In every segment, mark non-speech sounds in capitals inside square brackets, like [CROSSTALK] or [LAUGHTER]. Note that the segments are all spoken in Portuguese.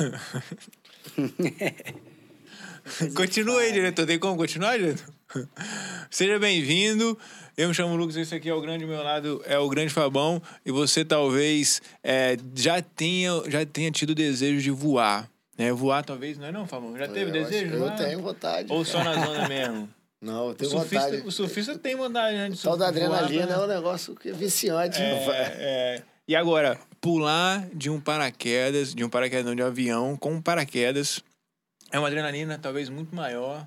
[LAUGHS] Continua aí, diretor. Tem como continuar, diretor? [LAUGHS] Seja bem-vindo. Eu me chamo Lucas, esse aqui é o grande meu lado, é o grande Fabão. E você talvez é, já, tenha, já tenha tido desejo de voar. Né? Voar talvez, não é não, Fabão? Já teve Eu desejo? Eu voar? tenho vontade. Ou só na [LAUGHS] zona mesmo? Não, eu O tenho surfista, vontade. o surfista tem vontade, né? De O tal da voar adrenalina pra- é um negócio que é viciante. É, é. E agora, pular de um paraquedas, de um paraquedas não, de um avião com um paraquedas, é uma adrenalina talvez muito maior.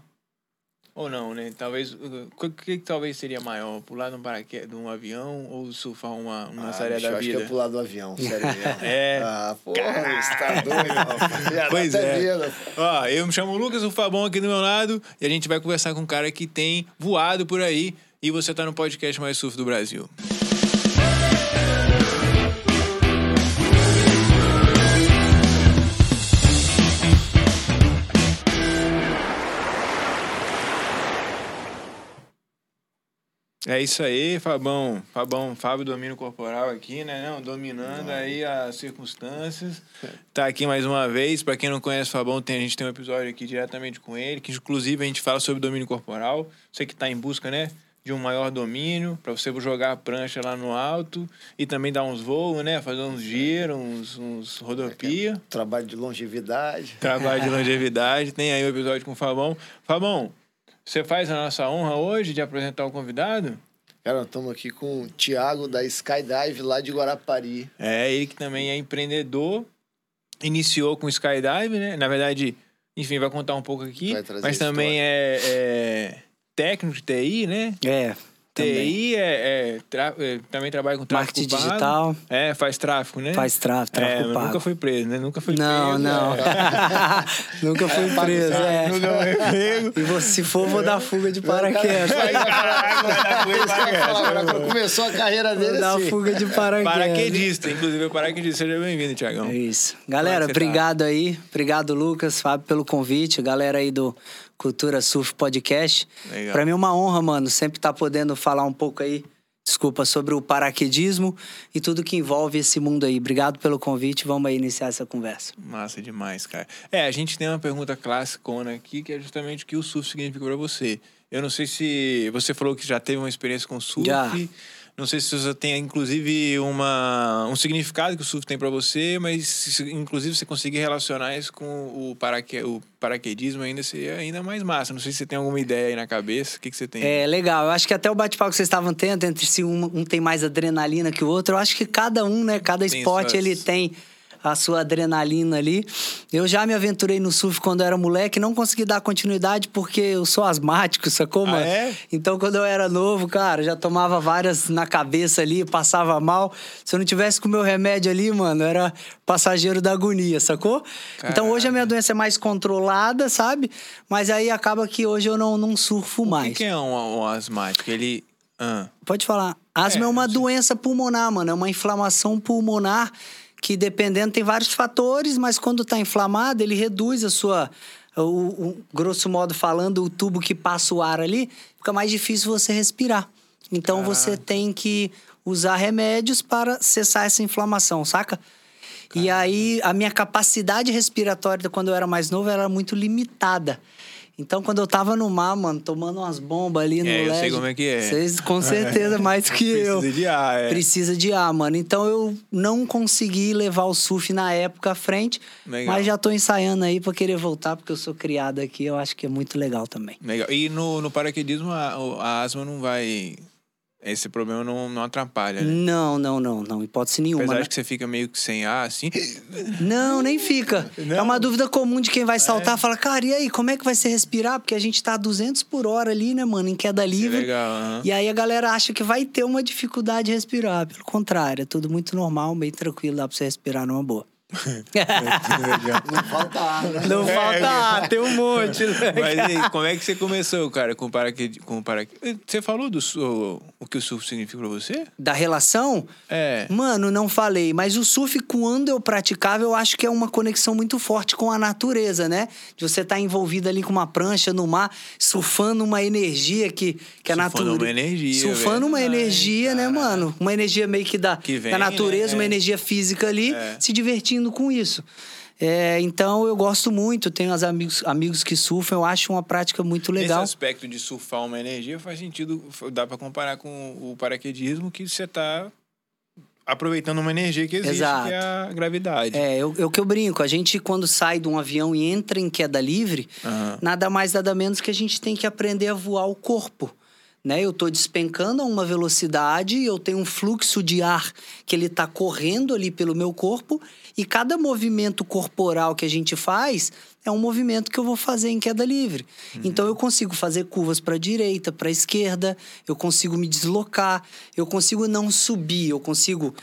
Ou não, né? Talvez. O que, que talvez seria maior? Pular de um paraquedas, de um avião ou surfar uma, uma Ah, série bicho, da eu acho que vida? é pular do avião, sério mesmo. [LAUGHS] É. Ah, porra, você tá doido, rapaz. [LAUGHS] Pois é. Ó, eu me chamo Lucas, o Fabão aqui do meu lado, e a gente vai conversar com um cara que tem voado por aí, e você tá no podcast mais surf do Brasil. É isso aí, Fabão. Fabão, Fábio domínio corporal aqui, né? Não, dominando aí as circunstâncias. Tá aqui mais uma vez. Pra quem não conhece o Fabão, tem, a gente tem um episódio aqui diretamente com ele, que inclusive a gente fala sobre domínio corporal. Você que tá em busca, né? De um maior domínio, pra você jogar a prancha lá no alto e também dar uns voos, né? Fazer uns giros, uns, uns rodopia. Trabalho de longevidade. Trabalho de [LAUGHS] longevidade. Tem aí o episódio com o Fabão. Fabão, você faz a nossa honra hoje de apresentar o convidado? Cara, nós estamos aqui com o Thiago da Skydive lá de Guarapari. É, ele que também é empreendedor, iniciou com skydive, né? Na verdade, enfim, vai contar um pouco aqui, Vai trazer mas também é, é técnico de TI, né? É. TI é, é tra- é, também trabalha com tráfego Marketing pago. digital, É, faz tráfego, né? faz tráfego, É, tráfego mas pago. nunca foi preso, né? Nunca foi Não, preso. não. é. nunca fui preso, é. E você, se for, vou dar fuga de paraquedas. Dar começou a carreira Vou dele dar assim. fuga de paraquedas. Paraquedista, inclusive, é paraquedista. Seja bem-vindo, Tiagão. É isso. É Galera, você tá? obrigado aí. Obrigado, Lucas, Fábio, pelo convite. Galera aí do Cultura Surf Podcast. Pra mim é uma honra, mano, sempre estar podendo falar um pouco aí, desculpa, sobre o paraquedismo e tudo que envolve esse mundo aí. Obrigado pelo convite. Vamos aí iniciar essa conversa. Massa demais, cara. É, a gente tem uma pergunta classicona aqui, que é justamente o que o surf significa pra você. Eu não sei se você falou que já teve uma experiência com surf. Já. Não sei se você tem, inclusive, uma, um significado que o surf tem pra você, mas se, inclusive você conseguir relacionar isso com o, paraque, o paraquedismo ainda seria ainda mais massa. Não sei se você tem alguma ideia aí na cabeça. O que, que você tem? É legal. Eu acho que até o bate-papo que vocês estavam tendo entre si, um, um tem mais adrenalina que o outro. Eu acho que cada um, né? Cada Tem esporte suas- ele tem a sua adrenalina ali. Eu já me aventurei no surf quando eu era moleque, não consegui dar continuidade porque eu sou asmático, sacou, Ah, mano? é? Então, quando eu era novo, cara, já tomava várias na cabeça ali, passava mal. Se eu não tivesse com o meu remédio ali, mano, era passageiro da agonia, sacou? Então, hoje a minha doença é mais controlada, sabe? Mas aí acaba que hoje eu não, não surfo O mais. que, que é um, um asmático? Ele. Ah, Pode falar. Asma É, é, uma doença pulmonar, mano. É uma inflamação pulmonar que, dependendo, tem vários fatores, mas quando tá inflamado, ele reduz a sua. O, o- grosso modo falando, o tubo que passa o ar ali, fica mais difícil você respirar. Então você tem que usar remédios para cessar essa inflamação, saca? E aí a minha capacidade respiratória quando eu era mais novo era muito limitada. Então, quando eu tava no mar, mano, tomando umas bombas ali no É, eu sei como é que é. Vocês com certeza mais que eu. Precisa de ar, é. Precisa de ar, mano. Então eu não consegui levar o surf na época à frente, Legal. mas já tô ensaiando aí pra querer voltar, porque eu sou criado aqui, eu acho que é muito legal também. Legal. E no, no paraquedismo a, a asma não vai. Esse problema não, não atrapalha, né? Não, não, não, não, hipótese nenhuma. Apesar né? que você fica meio que sem ar, assim. Não, nem fica. É uma dúvida comum de quem vai saltar. Fala, cara, e aí, como é que vai ser respirar? Porque a gente tá a 200 por hora ali, né, mano, em queda é livre. legal. aham. E aí a galera acha que vai ter uma dificuldade de respirar. Pelo contrário, é tudo muito normal, bem tranquilo, dá pra você respirar numa boa. Não falta ar, né? Não falta ar, tem um monte. né? Mas aí, como é que você começou, cara, com o paraqued... com o paraqued... Você falou do su- o que o surf significa pra você? Da relação? É. Mano, não falei, mas o surf, quando eu praticava, eu acho que é uma conexão muito forte com a natureza, né? De você estar envolvido ali com uma prancha no mar, surfando uma energia que, que a Surfando natureza. uma energia, Surfando uma verdade, energia, né, cara. mano? Uma energia meio que da, Que vem, da natureza, né? uma É. energia física ali, É. se divertindo com isso. É, então eu gosto muito, tenho os amigos, amigos que surfam, eu acho uma prática muito legal. Nesse aspecto de surfar uma energia faz sentido, dá para comparar com o paraquedismo que você tá aproveitando uma energia que existe, Exato. que é a gravidade. É, eu, eu que eu brinco, a gente quando sai de um avião e entra em queda livre, Aham. nada mais nada menos que a gente tem que aprender a voar o corpo. Né? Eu estou despencando a uma velocidade, eu tenho um fluxo de ar que ele está correndo ali pelo meu corpo, e cada movimento corporal que a gente faz é um movimento que eu vou fazer em queda livre. Então eu consigo fazer curvas para a direita, para a esquerda, eu consigo me deslocar, eu consigo não subir, eu consigo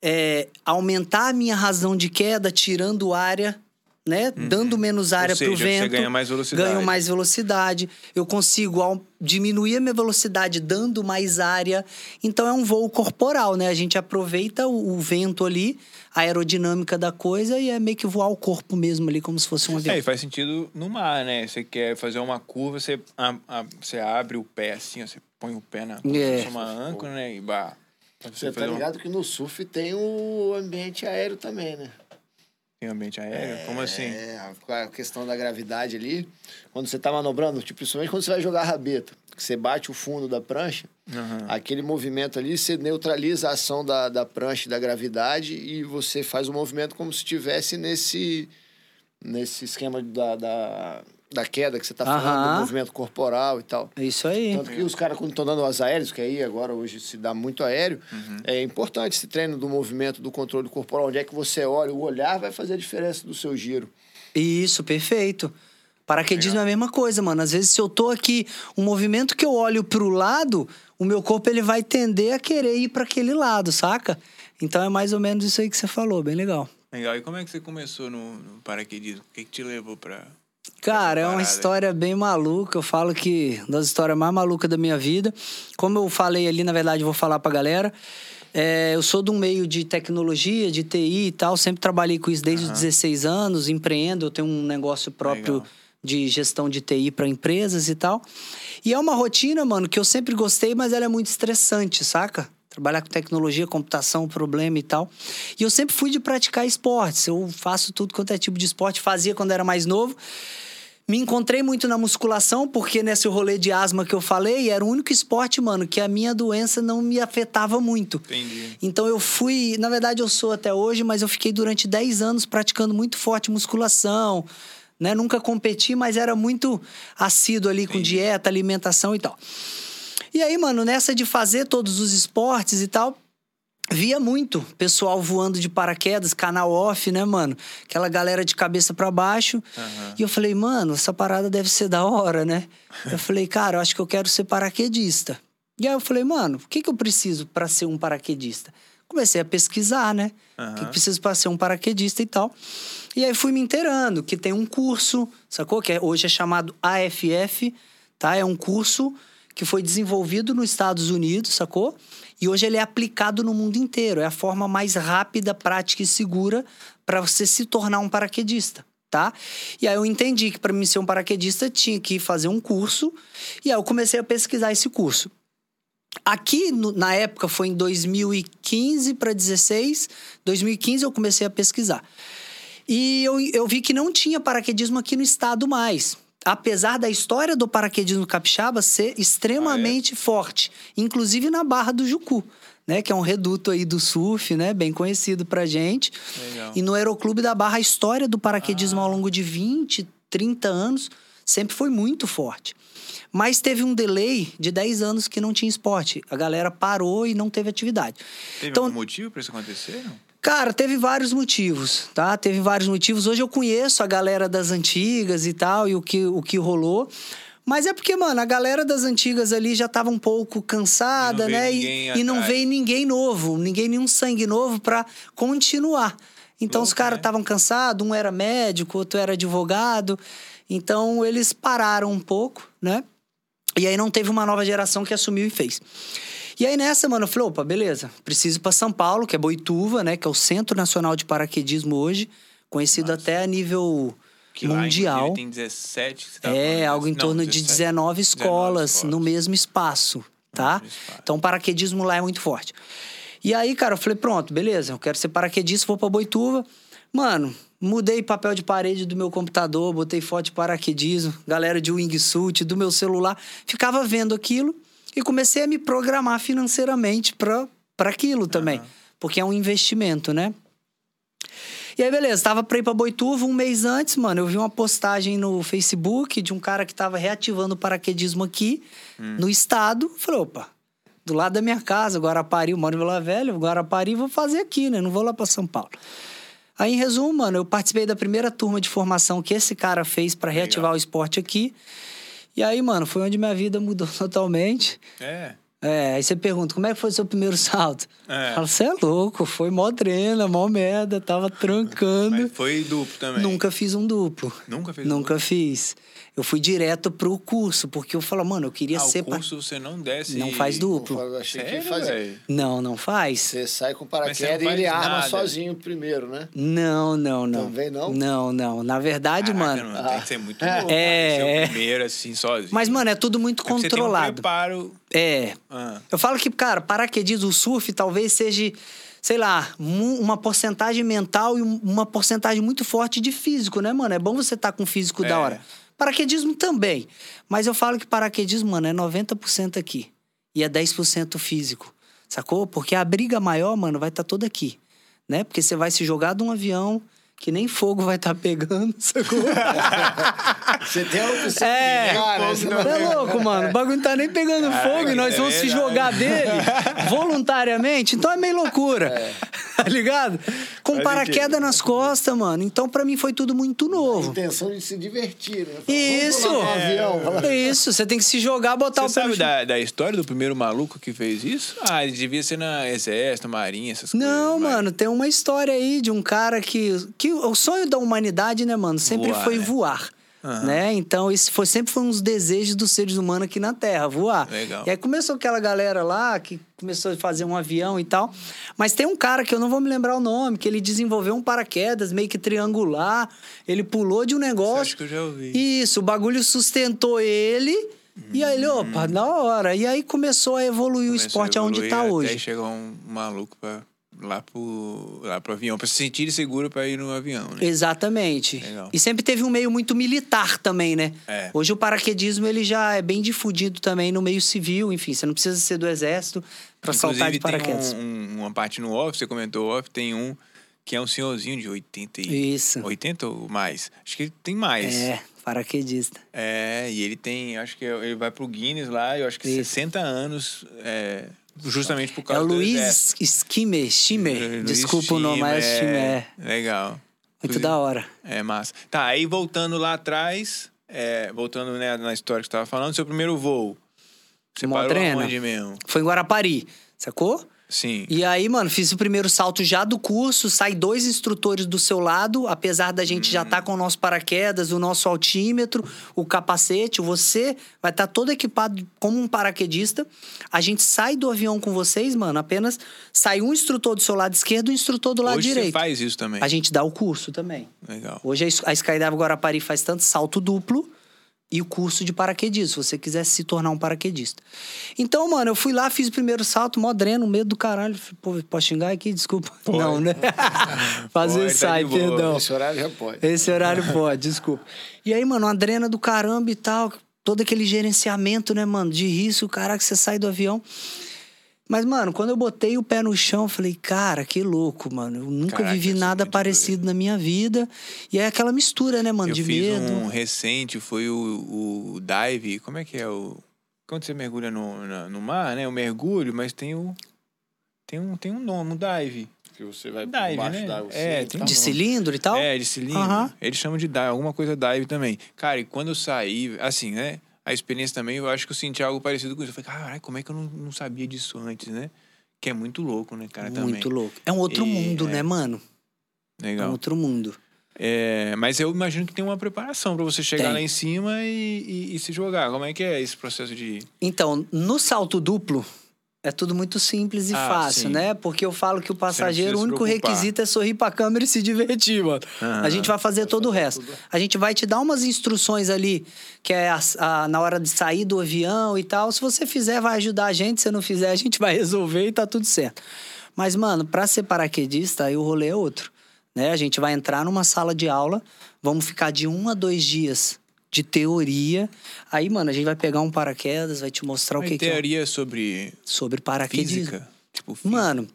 é, aumentar a minha razão de queda, tirando área, né? Dando menos área para o seja, você vento. ganha mais velocidade. Ganho mais velocidade. Eu consigo diminuir a minha velocidade dando mais área. Então é um voo corporal, né? A gente aproveita o, o vento ali, a aerodinâmica da coisa e é meio que voar o corpo mesmo ali, como se fosse um avião. É, e faz sentido no mar, né? Você quer fazer uma curva, você, a- a- você abre o pé assim, ó, você põe o pé na É. uma âncora, né? E bah, pra Você tá ligado que no surf tem o ambiente aéreo também, né? Tem ambiente aéreo? Como assim? É, a- a questão da gravidade ali. Quando você tá manobrando, tipo, principalmente quando você vai jogar rabeta, que você bate o fundo da prancha, Aham. aquele movimento ali, você neutraliza a ação da, da prancha e da gravidade e você faz o movimento como se estivesse nesse, nesse esquema da, da, da queda que você tá falando, Aham. do movimento corporal e tal. É isso aí. Tanto que os caras, quando estão dando as aéreos, que aí agora hoje se dá muito aéreo, Uhum. é importante esse treino do movimento, do controle corporal. Onde é que você olha, o olhar vai fazer a diferença do seu giro. Isso, perfeito. Paraquedismo é a mesma coisa, mano. Às vezes, se eu tô aqui, um movimento que eu olho pro lado, o meu corpo ele vai tender a querer ir para aquele lado, saca? Então é mais ou menos isso aí que você falou, bem legal. Legal. E como é que você começou no, no paraquedismo? O que, que te levou pra. Cara, é uma história bem maluca. Eu falo que das histórias mais malucas da minha vida. Como eu falei ali, na verdade, vou falar pra galera. É, eu sou de um meio de tecnologia, de TI e tal. Sempre trabalhei com isso desde os 16 anos. Empreendo, eu tenho um negócio próprio Legal. de gestão de TI para empresas e tal. E é uma rotina, mano, que eu sempre gostei, mas ela é muito estressante, saca? Trabalhar com tecnologia, computação, problema e tal. E eu sempre fui de praticar esportes. Eu faço tudo quanto é tipo de esporte. Fazia quando era mais novo. Me encontrei muito na musculação, porque nesse rolê de asma que eu falei, era o único esporte, mano, que a minha doença não me afetava muito. Entendi. Então eu fui, na verdade eu sou até hoje, mas eu fiquei durante 10 anos praticando muito forte musculação, né? Nunca competi, mas era muito assíduo ali com Entendi. dieta, alimentação e tal. E aí, mano, nessa de fazer todos os esportes e tal, via muito pessoal voando de paraquedas, canal off, né, mano? Aquela galera de cabeça para baixo. Aham. E eu falei, mano, essa parada deve ser da hora, né? Eu [LAUGHS] falei, cara, eu acho que eu quero ser paraquedista. E aí eu falei, mano, o que, que eu preciso para ser um paraquedista? Comecei a pesquisar, né? O que, que preciso para ser um paraquedista e tal. E aí fui me inteirando que tem um curso, sacou? Que é- hoje é chamado AFF, tá? É um curso que foi desenvolvido nos Estados Unidos, sacou? E hoje ele é aplicado no mundo inteiro. É a forma mais rápida, prática e segura para você se tornar um paraquedista, tá? E aí eu entendi que para mim ser um paraquedista tinha que fazer um curso. E aí eu comecei a pesquisar esse curso. Aqui, no- na época, foi em 2015 para 16. 2015 eu comecei a pesquisar. E eu, eu vi que não tinha paraquedismo aqui no estado mais. Apesar da história do paraquedismo capixaba ser extremamente forte, inclusive na Barra do Jucu, né, que é um reduto aí do surf, né, bem conhecido pra gente. Legal. E no Aeroclube da Barra a história do paraquedismo ao longo de 20, 30 anos sempre foi muito forte. Mas teve um delay de 10 anos que não tinha esporte. A galera parou e não teve atividade. Teve Então, algum motivo pra isso acontecer? Cara, teve vários motivos, tá? Teve vários motivos. Hoje eu conheço a galera das antigas e tal, e o que, o que rolou. Mas é porque, mano, a galera das antigas ali já tava um pouco cansada, E né? E, e não veio ninguém novo, ninguém, nenhum sangue novo pra continuar. Então os Louco, caras né? estavam cansados, um era médico, outro era advogado. Então eles pararam um pouco, né? E aí não teve uma nova geração que assumiu e fez. E aí nessa, mano, eu falei, opa, beleza, preciso ir pra São Paulo, que é Boituva, né? Que é o Centro Nacional de Paraquedismo hoje, conhecido até a nível Que lá, mundial. inclusive, tem 17. você tava É, falando, algo em não, torno de 17. 19 escolas, escolas. no mesmo espaço, tá? mesmo espaço. Então o paraquedismo lá é muito forte. E aí, cara, eu falei, pronto, beleza, eu quero ser paraquedista, vou pra Boituva. Mano, Mudei papel de parede do meu computador, botei foto de paraquedismo, galera de wingsuit, do meu celular. Ficava vendo aquilo e comecei a me programar financeiramente para aquilo também. Porque é um investimento, né? E aí, beleza, tava pra ir pra Boituva um mês antes, mano. Eu vi uma postagem no Facebook de um cara que tava reativando o paraquedismo aqui no estado. Falei, opa, do lado da minha casa, Guarapari, eu moro em Vila Velha, Guarapari, vou fazer aqui, né? Não vou lá pra São Paulo. Aí, em resumo, mano, eu participei da primeira turma de formação que esse cara fez pra reativar o esporte aqui. E aí, mano, foi onde minha vida mudou [LAUGHS] totalmente. É. É, aí você pergunta, como é que foi o seu primeiro salto? É. Fala, você é louco, foi mó drena, mó merda, tava trancando. Mas foi duplo também. Nunca fiz um duplo. Nunca fez Nunca fiz. Eu fui direto pro curso, porque eu falo, mano, eu queria Ah, ser... o pa- curso você não desce. Não faz duplo. Eu achei Sério, que fazia. Não, não faz? Você sai com paraquedas e ele faz arma nada. sozinho primeiro, né? Não, não, não. Também não? Não, não. Na verdade, Caraca, mano... Não, tem que ser muito louco. É, Ser é. o primeiro, assim, sozinho. Mas, mano, é tudo muito É porque Você tem um controlado. preparo. É. Ah, Eu falo que, cara, paraquedismo, o surf talvez seja, sei lá, uma porcentagem mental e um- uma porcentagem muito forte de físico, né, mano? É bom você estar com físico É. da hora. Paraquedismo também. Mas eu falo que paraquedismo, mano, é 90% aqui. E é 10% físico. Sacou? Porque a briga maior, mano, vai estar toda aqui. Né? Porque você vai se jogar de um avião que nem fogo vai estar pegando, [LAUGHS] sacou? Você tem a opção É, de ligar, né? Você não- é louco, mano. O bagulho não tá nem pegando fogo e nós é vamos se verdade. jogar dele [LAUGHS] voluntariamente. Então é meio loucura. [LAUGHS] Tá ligado? Com Faz paraquedas nas costas, mano. Então pra mim foi tudo muito A novo. intenção de se divertir, né? Isso! Fala, Isso, você tem que se jogar, botar Você o pé sabe da, da história do primeiro maluco que fez isso? Ah, ele devia ser na exército, marinha, essas Não, coisas. mas- mano, tem uma história aí de um cara que. que o sonho da humanidade, né, mano, sempre Voar, foi né? voar. Aham. Né? Então, isso foi, sempre foi um dos desejos dos seres humanos aqui na Terra, voar. Legal. E aí começou aquela galera lá que começou a fazer um avião e tal. Mas tem um cara que eu não vou me lembrar o nome, que ele desenvolveu um paraquedas meio que triangular. Ele pulou de um negócio. Acho que eu já ouvi. Isso, o bagulho sustentou ele. E aí ele, opa, da hora. E aí começou a evoluir o Começou esporte a aonde tá Até hoje. chegou um maluco pra, lá, pro, lá pro avião, pra se sentir seguro pra ir no avião, né? Exatamente. Legal. E sempre teve um meio muito militar também, né? É. Hoje o paraquedismo ele já é bem difundido também no meio civil, enfim, você não precisa ser do exército para saltar de paraquedas. tem um- um- uma parte no off, você comentou off, tem um que é um senhorzinho de 80 e... Isso. 80 ou mais? Acho que tem mais. É, paraquedista. É, e ele tem, acho que ele vai pro Guinness lá, eu acho que Isso. 60 anos, é, justamente por É causa o do Luiz exército. Schimmer, Schimmer. Luiz Desculpa o nome, mas é Schimmer. é. Legal. Muito Inclusive, da hora. É massa. Tá, aí voltando lá atrás, é, voltando né, na história que você tava falando, seu primeiro voo. Você parou Modrena. onde mesmo? Foi em Guarapari, sacou? Sim. E aí, mano, fiz o primeiro salto já do curso, sai dois instrutores do seu lado, apesar da gente já estar com o nosso paraquedas, o nosso altímetro, o capacete, você vai estar todo equipado como um paraquedista. A gente sai do avião com vocês, mano, apenas sai um instrutor do seu lado esquerdo e um instrutor do lado Hoje direito. você faz isso também. A gente dá o curso também. Legal. Hoje a Skydive Guarapari faz tanto salto duplo e o curso de paraquedismo, se você quiser se tornar um paraquedista. Então, mano, eu fui lá, fiz o primeiro salto, mó dreno, medo do caralho. Pô, posso xingar aqui? Desculpa. Não, né? Fazer Pode, tá [LAUGHS] sai, boa. perdão. Esse horário já pode. Esse horário pode, desculpa. E aí, mano, uma drena do caramba e tal, todo aquele gerenciamento, né, mano, de risco, caraca, você sai do avião. Mas, mano, quando eu botei o pé no chão, eu falei, cara, que louco, mano. Eu nunca Caraca, vivi é nada parecido na minha vida. E é aquela mistura, né, mano, eu de fiz medo. um recente, foi o, o dive, como é que é o... Quando você mergulha no, na- no mar, né? O mergulho, mas tem o... Tem um, tem um nome, um dive. Que você vai Dive, por baixo né? d'água. É, assim, tem tá De bom. cilindro e tal? É, de cilindro. Eles chamam de dive, alguma coisa dive também. Cara, e quando eu saí, assim, né? A experiência também, eu acho que eu senti algo parecido com isso. Eu falei, caralho, como é que eu não, não sabia disso antes, né? Que é muito louco, né, cara, também. Muito louco. É um outro E, mundo, é. né, mano? É um Legal. outro mundo. É, mas eu imagino que tem uma preparação pra você chegar Tem. lá em cima e, e- e se jogar. Como é que é esse processo de... Então, no salto duplo, é tudo muito simples e Ah, fácil, sim. né? Porque eu falo que o passageiro, o único preocupar. requisito é sorrir pra câmera e se divertir, mano. A gente vai fazer todo o resto. A gente vai te dar umas instruções ali, que é a- a- na hora de sair do avião e tal. Se você fizer, vai ajudar a gente. Se não fizer, a gente vai resolver e tá tudo certo. Mas, mano, pra ser paraquedista, aí o rolê é outro. né? A gente vai entrar numa sala de aula, vamos ficar de um a dois dias de teoria. Aí, mano, a gente vai pegar um paraquedas, vai te mostrar o que, que é teoria sobre sobre paraquedismo. física? Tipo, física. Mano,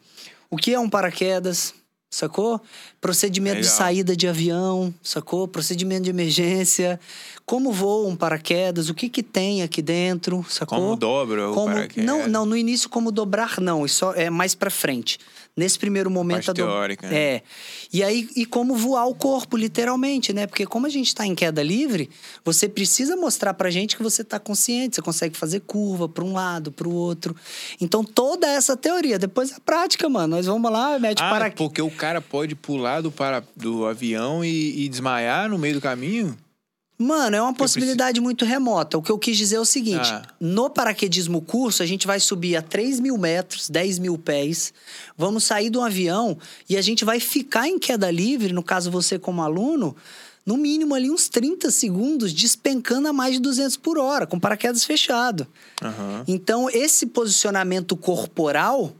o que é um paraquedas? Sacou? Procedimento de Legal. saída de avião, sacou? Procedimento de emergência. Como voa um paraquedas? O que que tem aqui dentro, sacou? Como dobra o Como- paraquedas? Não, não, no início como dobrar não, isso é mais pra frente. Nesse primeiro momento a do- teórica, né? É. E aí e como voar o corpo literalmente, né? Porque como a gente tá em queda livre, você precisa mostrar pra gente que você tá consciente, você consegue fazer curva pra um lado, pro outro. Então toda essa teoria, depois a prática, mano. Nós vamos lá, mete Ah, para porque o cara pode pular do, para... do avião e, e desmaiar no meio do caminho? Mano, é uma possibilidade muito remota. O que eu quis dizer é o seguinte: Ah. no paraquedismo curso, a gente vai subir a 3 mil metros, 10 mil pés, vamos sair de um avião e a gente vai ficar em queda livre, no caso você como aluno, no mínimo ali uns 30 segundos, despencando a mais de 200 por hora, com paraquedas fechado. Aham. Então, esse posicionamento corporal.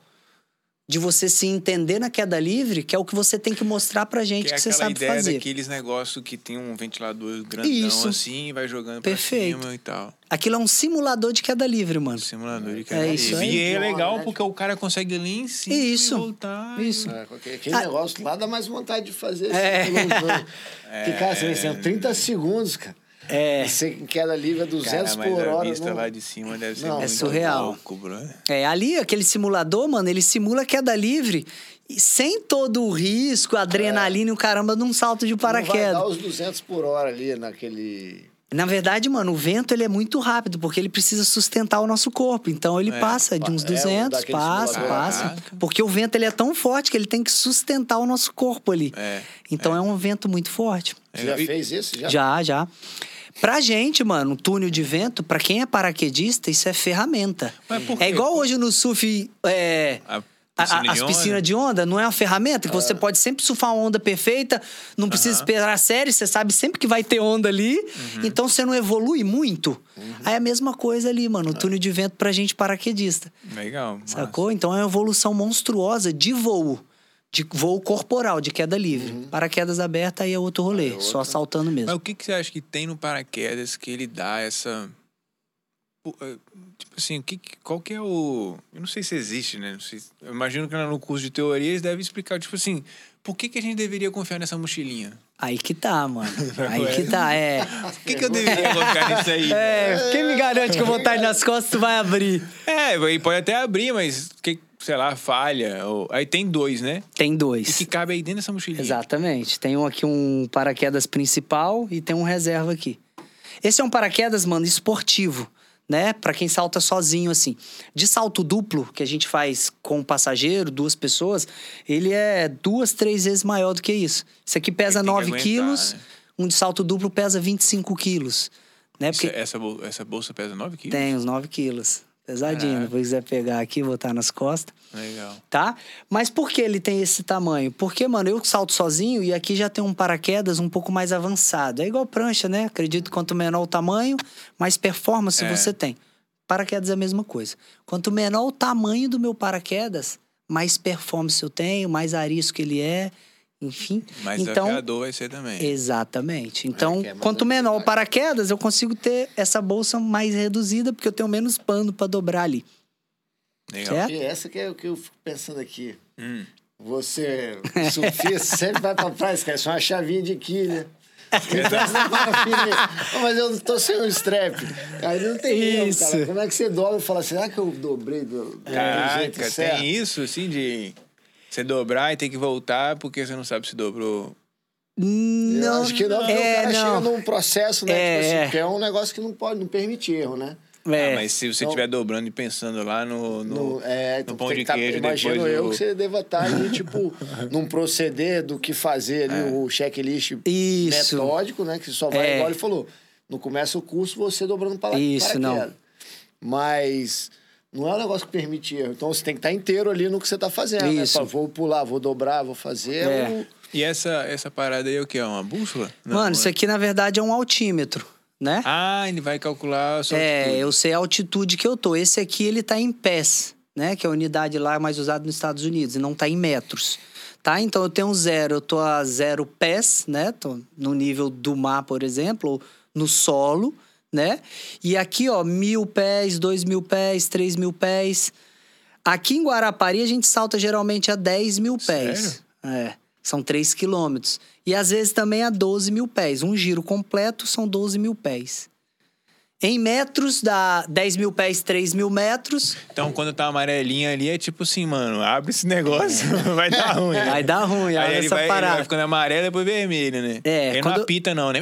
De você se entender na queda livre, que é o que você tem que mostrar pra gente Que que, é você aquela sabe ideia fazer. daqueles negócios que tem um ventilador grandão Isso. assim e vai jogando Perfeito. pra cima e tal. Aquilo é um simulador de queda livre, mano. Simulador de É queda isso livre. aí. E é legal Né? porque o cara consegue ali em cima Isso. e voltar. Isso. É, aquele Ah. negócio lá dá mais vontade de fazer. É. Assim, cara, você tem 30 segundos, cara. É. Você em queda livre é 200 Cara, mas por a hora. vista não- lá de cima deve ser Não, é muito surreal. louco. É, ali, aquele simulador, mano, ele simula queda livre sem todo o risco, adrenalina e o caramba de um salto de Não vai paraquedas. dar os 200 por hora ali naquele... Na verdade, mano, o vento ele é muito rápido, porque ele precisa sustentar o nosso corpo. Então ele É, passa de uns é, 200, daquele passa, passa. Caraca. Porque o vento ele é tão forte que ele tem que sustentar o nosso corpo ali. É, Então é, um vento muito forte. Você já fez isso? Já? Já, já. Pra gente, mano, um túnel de vento, pra quem é paraquedista, isso é ferramenta. É igual hoje no surf. É, A a- piscina a- de as piscinas de onda não é uma ferramenta que você pode sempre surfar uma onda perfeita, não precisa Aham. esperar a série, você sabe sempre que vai ter onda ali, Uhum. então você não evolui muito. Aí é a mesma coisa ali, mano, o túnel de vento pra gente paraquedista. Legal. massa. Sacou? Então é uma evolução monstruosa de voo. De voo corporal, de queda livre. Paraquedas aberta aí é outro rolê, só saltando mesmo. Mas o que, que você acha que tem no paraquedas que ele dá essa. É, Tipo assim, o que, qual que é o. Eu não sei se existe, né? Não sei- eu imagino que no curso de teoria eles devem explicar, tipo assim, por que, que a gente deveria confiar nessa mochilinha? Aí que tá, mano. [LAUGHS] Aí que tá, é. Por que, que eu deveria confiar nisso aí? É, quem me garante que eu vou estar nas costas, tu vai abrir? É, pode até abrir, mas que, sei lá, falha. Ou... Aí tem dois, né? Tem E dois. que cabe aí dentro dessa mochilinha. Exatamente. Tem um aqui um paraquedas principal e tem um reserva aqui. Esse é um paraquedas, mano, esportivo, né? Pra quem salta sozinho, assim. De salto duplo, que a gente faz com um passageiro, duas pessoas, ele é duas, três vezes maior do que isso. Esse aqui pesa Tem que 9 aguentar, quilos, né? um de salto duplo pesa 25 quilos. Né? Isso- Porque essa, bol- essa bolsa pesa 9 quilos? tem uns 9 quilos. Pesadinho. Caraca. Depois quiser pegar aqui, botar nas costas Legal. tá? Mas por que ele tem esse tamanho? Porque, mano, eu salto sozinho e aqui já tem um paraquedas um pouco mais avançado. É igual prancha, né? Acredito que quanto menor o tamanho, mais performance É. você tem. Paraquedas é a mesma coisa. Quanto menor o tamanho do meu paraquedas, mais performance eu tenho, mais arisco ele é, enfim. Mas então, desafiador vai ser também. Exatamente. Então, é mais quanto menor o paraquedas, eu consigo ter essa bolsa mais reduzida, porque eu tenho menos pano para dobrar ali. Legal. Certo? E essa que é o que eu fico pensando aqui. Hum. Você, surfista, sempre vai pra praia, esquece uma chavinha de quilha. [LAUGHS] Então filho, "Ô, mas eu tô sem o strap. Aí não tem Isso. cara. Como é que você dobra e fala, será que eu dobrei do, do jeito Caraca, certo? tem isso, assim, de você dobrar e ter que voltar porque você não sabe se dobrou. Eu Não, acho que não, porque é, o cara chega não. num processo, né? É, tipo assim, é. que é um negócio que não pode, não permite erro, né? É. Ah, mas se você Então- estiver dobrando e pensando lá no, no, No, é, no então pão tem de que tá, queijo imagino depois eu do... que você deva estar ali, tipo, [LAUGHS] num proceder do que fazer ali, o checklist Isso. metódico, né? Que só vai, É. igual ele falou, não começa o curso você dobrando para Isso, não. Mas não é um negócio que permite erro. Então você tem que estar inteiro ali no que você está fazendo, né? Isso. Fala, vou pular, vou dobrar, vou fazer. É. o- E essa, essa parada aí é o que? É uma bússola? Não, Mano, é- isso aqui na verdade é um altímetro, né? Ah, ele vai calcular a sua é, altitude. eu sei a altitude que eu tô. Esse aqui ele tá em pés, né? Que é a unidade lá mais usada nos Estados Unidos, e não está em metros. Tá? Então eu tenho um zero, eu tô a zero pés, né? Tô no nível do mar, por exemplo, ou no solo, né? E aqui, ó, mil pés, dois mil pés, três mil pés. Aqui em Guarapari a gente salta geralmente a 10 mil pés. Sério? É. São 3 quilômetros. E às vezes também a 12 mil pés. Um giro completo são 12 mil pés. Em metros, dá 10 mil pés, 3 mil metros. Então, quando tá amarelinha ali, é tipo assim, mano, abre esse negócio, [LAUGHS] vai dar ruim. né? Vai dar ruim, Aí ele essa vai, ele parada. vai ficando amarelo e depois vermelho, né? É, Ele quando- não apita, não, né?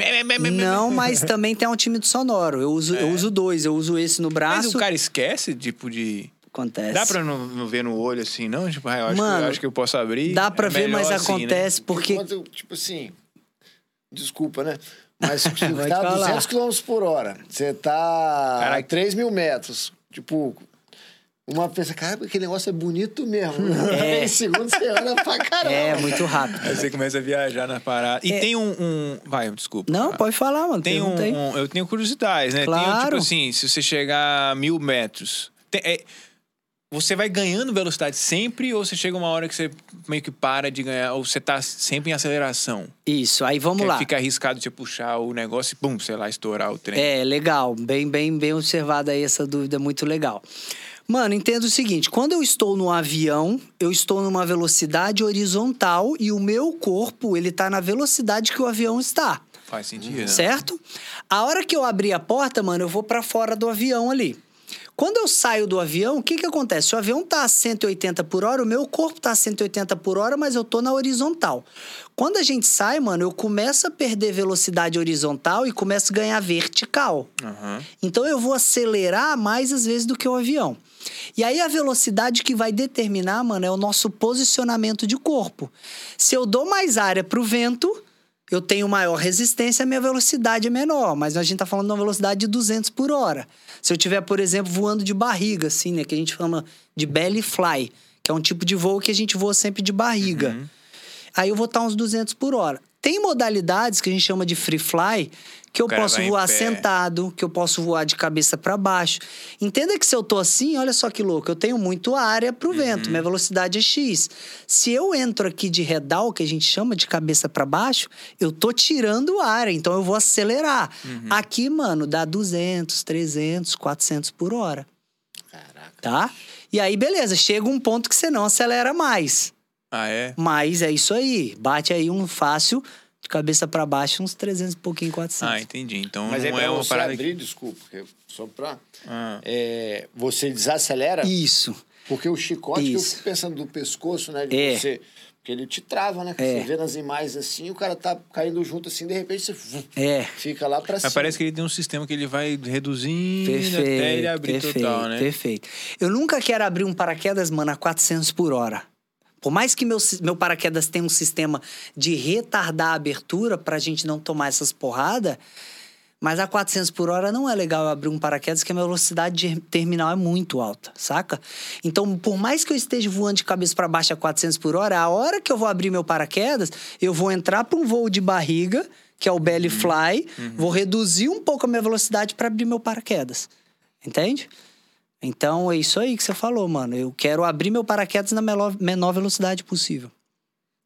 Não, mas [LAUGHS] também tem um tímido sonoro. Eu uso, eu uso dois. Eu uso esse no Mas braço. o cara esquece, tipo, de. Acontece. Dá pra não, não ver no olho assim, não? Tipo, ah, eu acho, que, Mano, eu acho que eu posso abrir. Dá pra É ver, mas assim, né? acontece porque. Enquanto, tipo assim, desculpa, né? Mas você Pode tá a falar. 200 km por hora, você tá a Caraca. 3 mil metros. Tipo, uma pensa, cara, aquele negócio é bonito mesmo. [LAUGHS] É. Em segundos você anda pra caramba. É, muito rápido. Aí você começa a viajar na parada. E É. tem um, um- Vai, desculpa. Não, pode falar, mano. Tem um, um- Eu tenho curiosidades, né? Tem, Claro. tipo assim, se você chegar a mil metros. tem- é, você vai ganhando velocidade sempre ou você chega uma hora que você meio que para de ganhar, ou você tá sempre em aceleração? Isso, aí vamos que lá. Fica arriscado de puxar o negócio e, pum, sei lá, estourar o trem. É, legal. Bem, bem, bem observada aí essa dúvida, muito legal. Mano, entenda o seguinte: quando eu estou no avião, eu estou numa velocidade horizontal e o meu corpo, ele tá na velocidade que o avião está. Faz sentido. né? Certo? A hora que eu abrir a porta, mano, eu vou pra fora do avião ali. Quando eu saio do avião, o que que acontece? O avião tá a 180 por hora, o meu corpo tá a 180 por hora, mas eu tô na horizontal. Quando a gente sai, mano, eu começo a perder velocidade horizontal e começo a ganhar vertical. Aham. Então eu vou acelerar mais às vezes do que o avião. E aí a velocidade que vai determinar, mano, é o nosso posicionamento de corpo. Se eu dou mais área pro vento, eu tenho maior resistência, a minha velocidade é menor. Mas a gente tá falando de uma velocidade de 200 por hora. Se eu tiver, por exemplo, voando de barriga, assim, né? Que a gente chama de belly fly, que é um tipo de voo que a gente voa sempre de barriga. Aí eu vou estar uns 200 por hora. Tem modalidades que a gente chama de free fly, que eu posso voar sentado, que eu posso voar de cabeça para baixo. Entenda que se eu tô assim, olha só que louco, eu tenho muito área pro Uhum. vento, minha velocidade é X. Se eu entro aqui de redal, que a gente chama de cabeça para baixo, eu tô tirando área, então eu vou acelerar. Uhum. Aqui, mano, dá 200, 300, 400 por hora, Caraca. tá? E aí, beleza, chega um ponto que você não acelera mais. Ah, é? Mas é isso aí. Bate aí um fácil, de cabeça pra baixo, uns 300 e pouquinho, 400. Ah, entendi. Então Mas aí não pra é uma parada que... abrir, desculpa, só pra... Ah. é, você desacelera, Isso. porque o chicote, que eu fico pensando do pescoço, né, de É. você... Porque ele te trava, né? É. Você vê nas imagens assim, o cara tá caindo junto assim, de repente você É. fica lá pra cima. Mas parece que ele tem um sistema que ele vai reduzindo Perfeito. até ele abrir perfeito, total, né? Perfeito. Eu nunca quero abrir um paraquedas, mano, a 400 por hora. Por mais que meu, meu paraquedas tenha um sistema de retardar a abertura pra gente não tomar essas porradas, mas a 400 por hora não é legal abrir um paraquedas, que a minha velocidade de terminal é muito alta, saca? Então, por mais que eu esteja voando de cabeça pra baixo a 400 por hora, a hora que eu vou abrir meu paraquedas, eu vou entrar pra um voo de barriga, que é o belly fly, vou reduzir um pouco a minha velocidade pra abrir meu paraquedas. Entende? Então é isso aí que você falou, mano. Eu quero abrir meu paraquedas na menor, velocidade possível.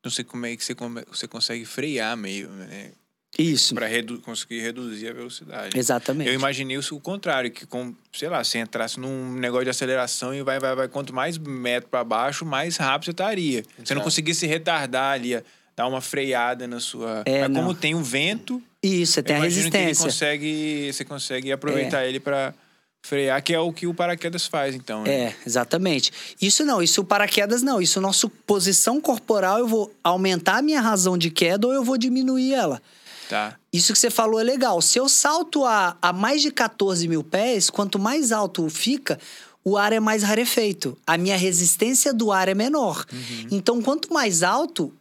Não sei como é que você, come- você consegue frear meio, né? Isso. Pra redu conseguir reduzir a velocidade. Exatamente. Eu imaginei o contrário, que com, sei lá, você entrasse num negócio de aceleração e vai, vai, vai, quanto mais metro pra baixo, mais rápido você estaria. Você não Exato. conseguisse retardar ali, dar uma freada na sua. É, Mas não. como tem o vento, Isso, você eu tem a imagino que ele resistência. É. consegue, você consegue aproveitar ele pra frear, que é o que o paraquedas faz, então. né? É, exatamente. Isso não, isso o paraquedas não. Isso nossa posição corporal, eu vou aumentar a minha razão de queda ou eu vou diminuir ela. Tá. Isso que você falou é legal. Se eu salto a, a mais de 14 mil pés, quanto mais alto fica, o ar é mais rarefeito. A minha resistência do ar é menor. Então, quanto mais alto,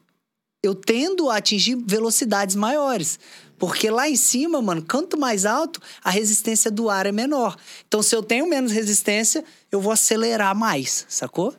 eu tendo a atingir velocidades maiores. Porque lá em cima, mano, quanto mais alto, a resistência do ar é menor. Então, se eu tenho menos resistência, eu vou acelerar mais, sacou?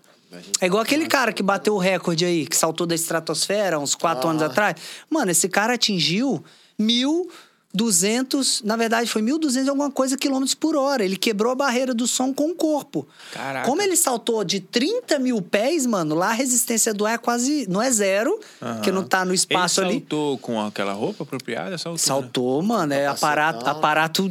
É igual aquele cara que bateu o recorde aí, que saltou da estratosfera uns quatro anos Ah. atrás. Mano, esse cara atingiu mil 200, na verdade foi 1.200 e alguma coisa quilômetros por hora. Ele quebrou a barreira do som com o corpo. Caraca. Como ele saltou de 30 mil pés, mano, lá a resistência do ar é quase. Não é zero, porque não tá no espaço ele ali. saltou com aquela roupa apropriada? Saltou, né? Saltou, mano. É aparato, aparato.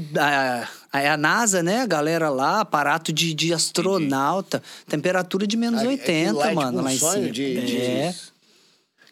A, é a NASA, né? A galera lá, aparato de, de astronauta. Temperatura de menos Ah, 80, aquilo lá é tipo mano, um lá em sonho cima. de- de- é.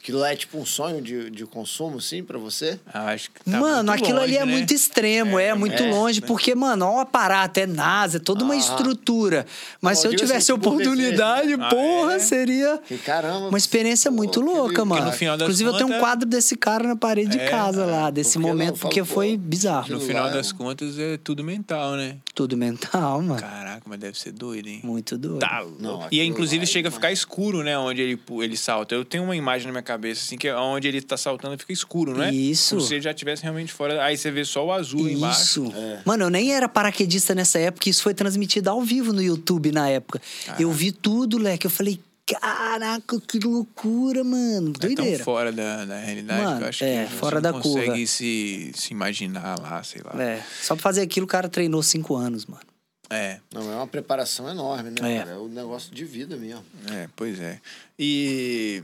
Aquilo lá é tipo um sonho de, de consumo, sim, pra você? Ah, acho que tá mano, muito aquilo ali longe, é né? muito extremo, é, É, muito é, longe, né? porque, mano, ó o aparato, é NASA, é toda uma Ah. estrutura. Mas Pô, se eu tivesse assim, por oportunidade, Ah, porra, é? seria Que caramba. uma experiência pô, muito louca, mano. no final das Inclusive, eu tenho um contas- quadro desse cara na parede de É, casa lá, desse porque momento, fala, porque pô, foi bizarro. No final lá é das contas é tudo mental, né? Tudo mental, mano. Caraca, mas deve ser doido, hein? Muito doido. Tá louco. Não, e inclusive lá é chega a ficar escuro, né? Onde ele, ele salta. Eu tenho uma imagem na minha cabeça, assim, que é onde ele tá saltando fica escuro, né? Isso. Como se ele já estivesse realmente fora. Aí você vê só o azul embaixo. Isso. É. Mano, eu nem era paraquedista nessa época, isso foi transmitido ao vivo no YouTube na época. Eu vi tudo, leque. Eu falei, caraca, que loucura, mano. É Doideira. tão fora da, da realidade Mano, que eu acho é, que você fora não da consegue curva. se, se imaginar lá, sei lá. É, só pra fazer aquilo o cara treinou cinco anos, mano. É, Não, é uma preparação enorme, né, É. cara? É um negócio de vida mesmo. é, pois é. E.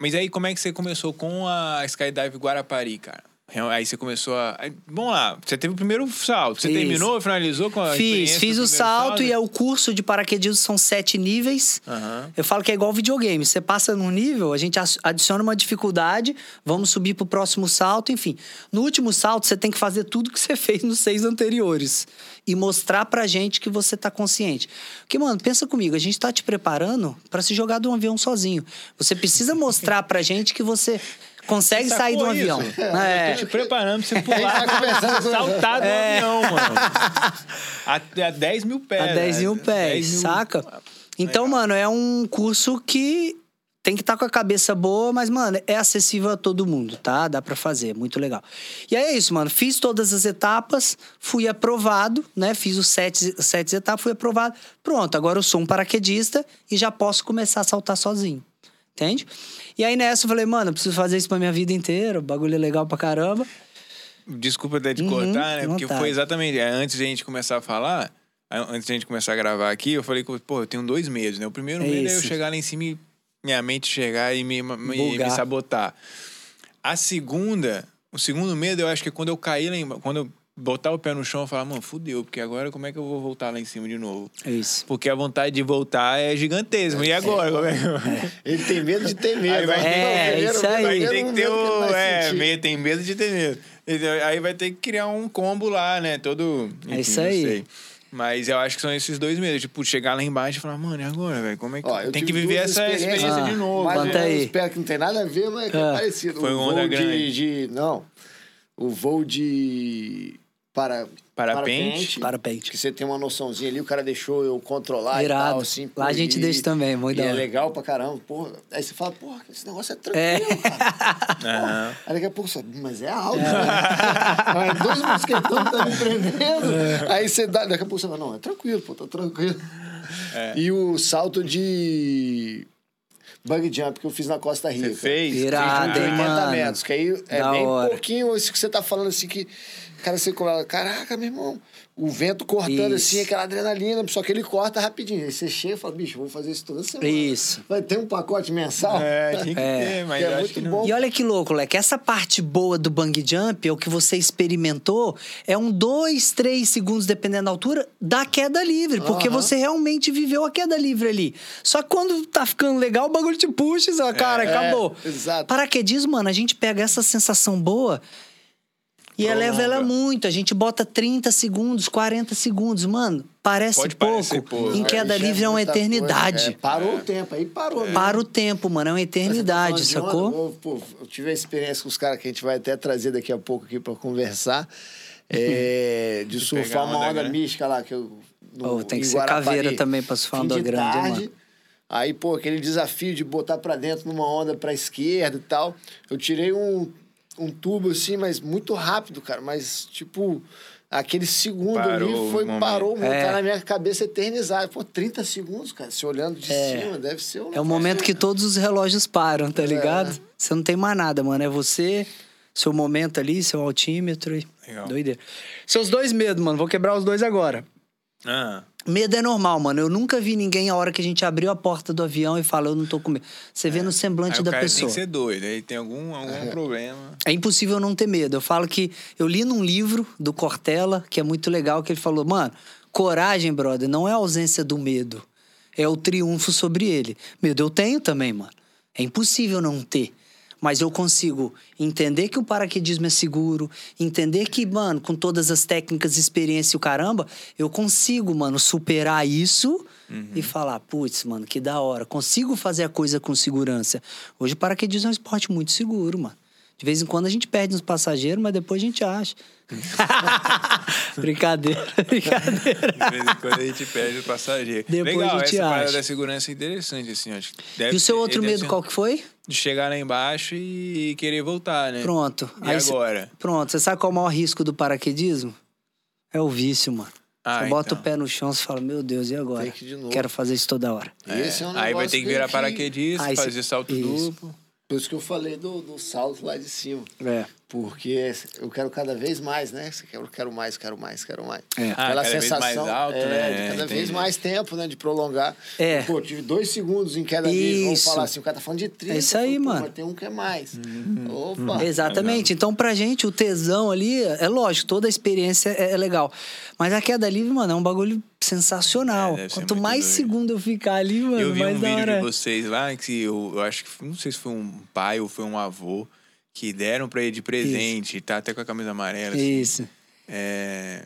Mas aí, como é que você começou com a Skydive Guarapari, cara? Aí você começou a. Vamos lá, você teve o primeiro salto. Você Isso. terminou, finalizou com a. Fiz, fiz o salto e é o curso de paraquedismo são sete níveis. Aham. Eu falo que é igual videogame. Você passa num nível, a gente adiciona uma dificuldade, vamos subir pro próximo salto, enfim. No último salto, você tem que fazer tudo que você [LAUGHS] fez nos seis anteriores. E mostrar pra gente que você tá consciente. Porque, mano, pensa comigo, a gente tá te preparando pra se jogar de um avião sozinho. Você precisa mostrar pra gente que você consegue Você sair um sacou avião. É. Eu tô te preparando pra você [LAUGHS] tá pular com- saltar do avião, mano. [LAUGHS] A, a 10 mil pés. A 10 mil né? pés, 10 mil- saca? Então, Legal. mano, é um curso que tem que estar com a cabeça boa, mas, mano, é acessível a todo mundo, tá? Dá pra fazer, muito legal. E aí é isso, mano. Fiz todas as etapas, fui aprovado, né? Fiz os sete, sete etapas, fui aprovado. Pronto, agora eu sou um paraquedista e já posso começar a saltar sozinho. Entende? E aí nessa eu falei, mano, eu preciso fazer isso pra minha vida inteira, o bagulho é legal pra caramba. Desculpa até te Uhum, cortar, né? Porque foi exatamente. é, Antes de a gente começar a falar, antes de a gente começar a gravar aqui, eu falei pô, eu tenho dois medos, né? O primeiro É medo é eu chegar lá em cima e minha mente chegar e me, me, me sabotar. A segunda, o segundo medo, eu acho que é quando eu cair lá em, quando eu botar o pé no chão e falar, mano, fudeu, porque agora como é que eu vou voltar lá em cima de novo? É isso. Porque a vontade de voltar é gigantesca. E agora? Como é que eu- Ele tem medo de ter medo. Aí vai né? ter- É, primeiro isso aí. Vai ter que ter o. vai É, meio, tem medo de ter medo. Aí vai ter que criar um combo lá, né? Todo. É isso não aí. sei. Mas eu acho que são esses dois medos. Tipo, chegar lá embaixo e falar, mano, e agora, velho? Como é que. Ó, eu tem que viver essa experiência experiências. de Ah, novo. Mas Conta eu aí. espero que não tem nada a ver, mas é, que é Ah. parecido. Foi voo onda de, grande. de- Não. O voo de. Para, Parapente. Parapente. Que você tem uma noçãozinha ali, o cara deixou eu controlar e Irado. tal, assim. Lá a gente e- deixa também, muito e é legal pra caramba, porra. Aí você fala, porra, esse negócio é É. [LAUGHS] tranquilo, cara. Aham. Aí daqui a pouco você, mas é alto, né? [LAUGHS] Aí dois mosquetões tá me prendendo. É. Aí você dá, daqui a pouco você fala, não, é tranquilo, pô, tá tranquilo. É. E o salto de bug jump que eu fiz na Costa Rica. Você fez? Irado, hein, 80 mano? metros, que aí é Da bem hora. pouquinho isso que você tá falando assim que. Cara, cola, caraca, meu irmão, o vento cortando Isso. assim, aquela adrenalina, só que ele corta rapidinho. Aí você chega e fala, bicho, vou fazer isso toda semana. Isso. Vai ter um pacote mensal? É, tinha que É. ter, mas Que é muito bom. E olha que louco, Leque. Essa parte boa do bang jump, é o que você experimentou, é um dois, três segundos, dependendo da altura, da queda livre. Porque Aham. você realmente viveu a queda livre ali. Só que quando tá ficando legal, o bagulho te puxa e cara, acabou. exato. Paraquedismo, mano, a gente pega essa sensação boa e Prolonga. eleva ela muito. A gente bota 30 segundos, 40 segundos. Mano, parece Pode pouco. pouco. Em É, queda Isso livre é uma coisa. eternidade. É, parou o tempo, aí parou. né? Para o tempo, mano. É uma eternidade, sacou? onda, eu, pô, eu tive a experiência com os caras que a gente vai até trazer daqui a pouco aqui pra conversar. é, [LAUGHS] de surfar uma onda onda grande. mística lá. Que eu, no, Oh, tem que ser Guarapari, caveira também pra surfar fim onda de grande, tarde. mano? Aí, pô, aquele desafio de botar pra dentro numa onda pra esquerda e tal. Eu tirei um, um tubo assim, mas muito rápido, cara. Mas, tipo, aquele segundo Parou ali foi, momento. parou, É. tá na minha cabeça eternizado. Pô, 30 segundos, cara, se olhando de É. cima, deve ser um É o momento que todos os relógios param, tá ligado? Você não tem mais nada, mano. É você seu momento ali, seu altímetro e Legal. doideira. Seus dois medos, mano, vou quebrar os dois agora. Ah, Medo é normal, mano. Eu nunca vi ninguém a hora que a gente abriu a porta do avião e falou, eu não tô com medo. Você vê no aí semblante o da cara tem pessoa. que ser doido, aí tem algum, algum problema. É impossível não ter medo. Eu falo que eu li num livro do Cortella, que é muito legal, que ele falou, mano, coragem, brother, não é a ausência do medo, é o triunfo sobre ele. Medo eu tenho também, mano. É impossível não ter. Mas eu consigo entender que o paraquedismo é seguro, entender que, mano, com todas as técnicas, experiência e o caramba, eu consigo, mano, superar isso e falar, putz, mano, que da hora. Consigo fazer a coisa com segurança. Hoje o paraquedismo é um esporte muito seguro, mano. De vez em quando a gente perde uns passageiros, mas depois a gente acha. [LAUGHS] brincadeira, [LAUGHS] brincadeira. De vez em quando a gente perde o passageiro. Depois Legal, a gente essa parada acha. da segurança é interessante, assim, acho. que Deve E o seu outro medo ser qual que foi? De chegar lá embaixo e querer voltar, né? Pronto. E cê- agora? pronto. Você sabe qual é o maior risco do paraquedismo? É o vício, mano. Ah, você bota então. o pé no chão e fala, meu Deus, e agora? Quero fazer isso toda hora. Esse é um aí vai ter que virar que- paraquedista, Aí cê- fazer salto Isso. duplo. Por isso que eu falei do, do salto lá de cima. É. Porque eu quero cada vez mais, né? Eu quero mais, quero mais, quero mais. É. Ah, Aquela cada vez sensação mais alto, é, né? de cada Entendi. vez mais tempo, né? De prolongar. É. Pô, tive dois segundos em queda livre. Vamos Isso. falar assim, o cara tá falando de 30. É isso aí, falo, mano. Mas tem um que é mais. Uhum. Opa. Exatamente. Então, pra gente, o tesão ali, é lógico, toda a experiência é, é legal. Mas a queda livre, mano, é um bagulho sensacional. É, Quanto mais doido. segundo eu ficar ali, mano, eu vi mais um da vídeo hora. de vocês lá que eu, eu acho que não sei se foi um pai ou foi um avô que deram pra ele de presente, tá até com a camisa amarela. assim. Isso. É...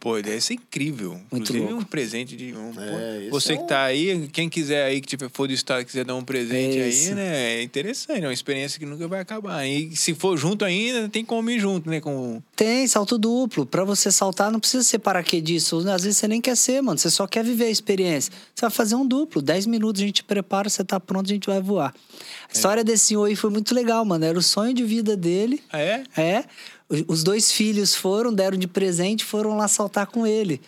Pô, deve ser incrível. Muito Inclusive louco. um presente de um. É, você é que um- tá aí, quem quiser aí, que tiver, for do estado, quiser dar um presente Isso. aí, né? É interessante, é uma experiência que nunca vai acabar. E se for junto ainda, tem como ir junto, né? Com... Tem salto duplo. Pra você saltar, não precisa ser paraquedista. Às vezes você nem quer ser, mano. Você só quer viver a experiência. Você vai fazer um duplo. 10 minutos a gente prepara, você tá pronto, a gente vai voar. A história desse senhor aí foi muito legal, mano. Era o sonho de vida dele. Ah, é? É. Os dois filhos foram, deram de presente, foram lá saltar com ele.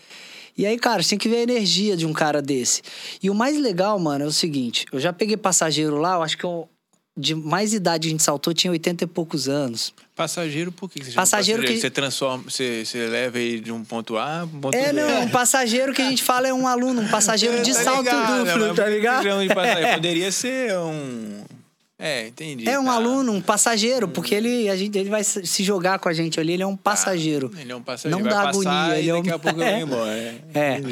E aí, cara, tinha que ver a energia de um cara desse. E o mais legal, mano, é o seguinte: eu já peguei passageiro lá, eu acho que eu, de mais idade a gente saltou, tinha 80 e poucos anos. Passageiro, por que você chama Passageiro que- Você transforma, você, você leva ele de um ponto A um ponto É, B. não, um passageiro que a gente fala é um aluno, um passageiro [LAUGHS] de Tá salto ligado, duplo, mas tá ligado? de passageiro? [LAUGHS] Poderia ser um. É, entendi. É um tá. aluno, um passageiro, porque ele, a gente, ele vai se jogar com a gente ali, ele é um passageiro. Ele é um passageiro. Não vai dá agonia, ele é um- daqui a pouco eu [LAUGHS] É. vou embora. É. É.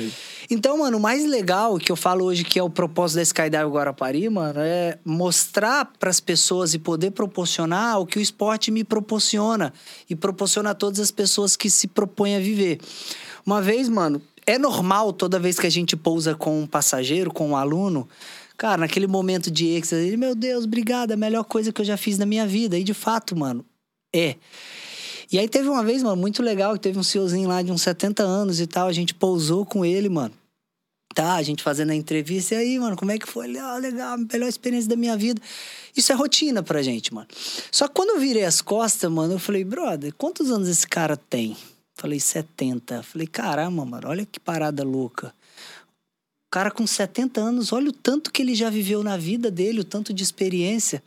Então, mano, o mais legal que eu falo hoje que é o propósito da Skydive Guarapari, mano, é mostrar pras pessoas e poder proporcionar o que o esporte me proporciona e proporciona a todas as pessoas que se propõem a viver. Uma vez, mano, é normal toda vez que a gente pousa com um passageiro, com um aluno, cara, naquele momento de êxtase, meu Deus, obrigado, a melhor coisa que eu já fiz na minha vida. E de fato, mano, é. E aí teve uma vez, mano, muito legal, que teve um senhorzinho lá de uns 70 anos e tal, a gente pousou com ele, mano. Tá, a gente fazendo a entrevista, e aí, mano, como é que foi? Ah, legal, melhor experiência da minha vida. Isso é rotina pra gente, mano. Só que quando eu virei as costas, mano, eu falei, brother, quantos anos esse cara tem? Falei, 70. Falei, caramba, mano, olha que parada louca. O cara com 70 anos, olha o tanto que ele já viveu na vida dele, o tanto de experiência.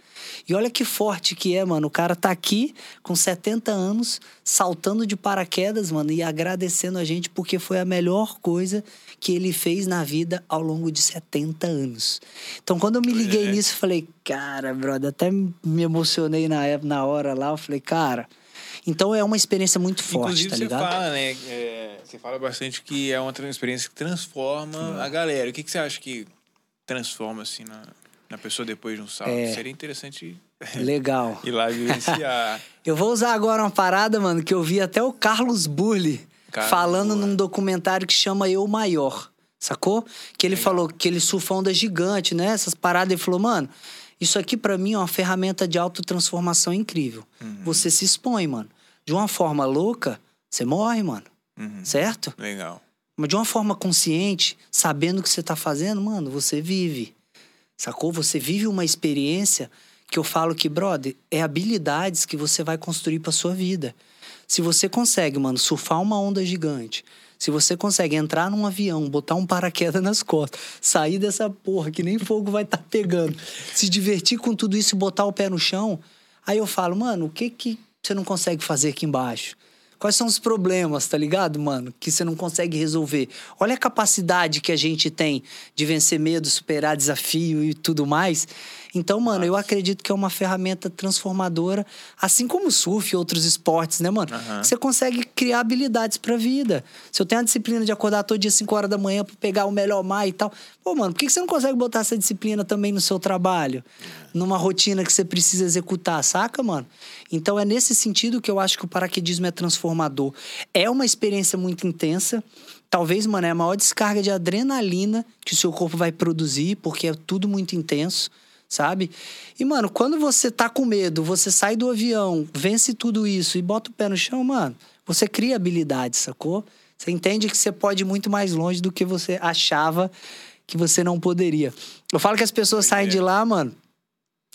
E olha que forte que é, mano. O cara tá aqui com 70 anos, saltando de paraquedas, mano, e agradecendo a gente porque foi a melhor coisa que ele fez na vida ao longo de 70 anos. Então, quando eu me liguei É. nisso, falei, cara, brother, até me emocionei na, na hora lá. Eu falei, cara. Então é uma experiência muito forte, Inclusive, tá você ligado? fala, né? é, você fala bastante que é uma experiência que transforma a galera. O que, que você acha que transforma, assim, na, na pessoa depois de um salto? É. Seria interessante [LAUGHS] Legal. ir lá vivenciar. [LAUGHS] Eu vou usar agora uma parada, mano, que eu vi até o Carlos Burli Carlos falando num documentário que chama Eu Maior. Sacou? Que ele falou que ele surfa onda gigante, né? Essas paradas. Ele falou, mano, isso aqui pra mim é uma ferramenta de autotransformação incrível. Uhum. Você se expõe, mano. De uma forma louca, você morre, mano. Uhum. Certo? Legal. Mas de uma forma consciente, sabendo o que você tá fazendo, mano, você vive. Sacou? Você vive uma experiência que eu falo que, brother, é habilidades que você vai construir pra sua vida. Se você consegue, mano, surfar uma onda gigante, se você consegue entrar num avião, botar um paraquedas nas costas, sair dessa porra que nem fogo vai estar pegando, se divertir com tudo isso e botar o pé no chão, aí eu falo, mano, o que que você não consegue fazer aqui embaixo? Quais são os problemas, tá ligado, mano? Que você não consegue resolver. Olha a capacidade que a gente tem de vencer medo, superar desafio e tudo mais. Então, mano, Nossa. eu acredito que é uma ferramenta transformadora, assim como o surf e outros esportes, né, mano? Uhum. Você consegue criar habilidades pra vida. Se eu tenho a disciplina de acordar todo dia 5 horas da manhã pra pegar o melhor mar e tal, pô, mano, por que você não consegue botar essa disciplina também no seu trabalho? Numa rotina que você precisa executar, saca, mano? Então é nesse sentido que eu acho que o paraquedismo é transformador. É uma experiência muito intensa. Talvez, mano, é a maior descarga de adrenalina que o seu corpo vai produzir, porque é tudo muito intenso sabe? E, mano, quando você tá com medo, você sai do avião, vence tudo isso e bota o pé no chão, mano, você cria habilidade, sacou? Você entende que você pode ir muito mais longe do que você achava que você não poderia. Eu falo que as pessoas saem de lá, mano,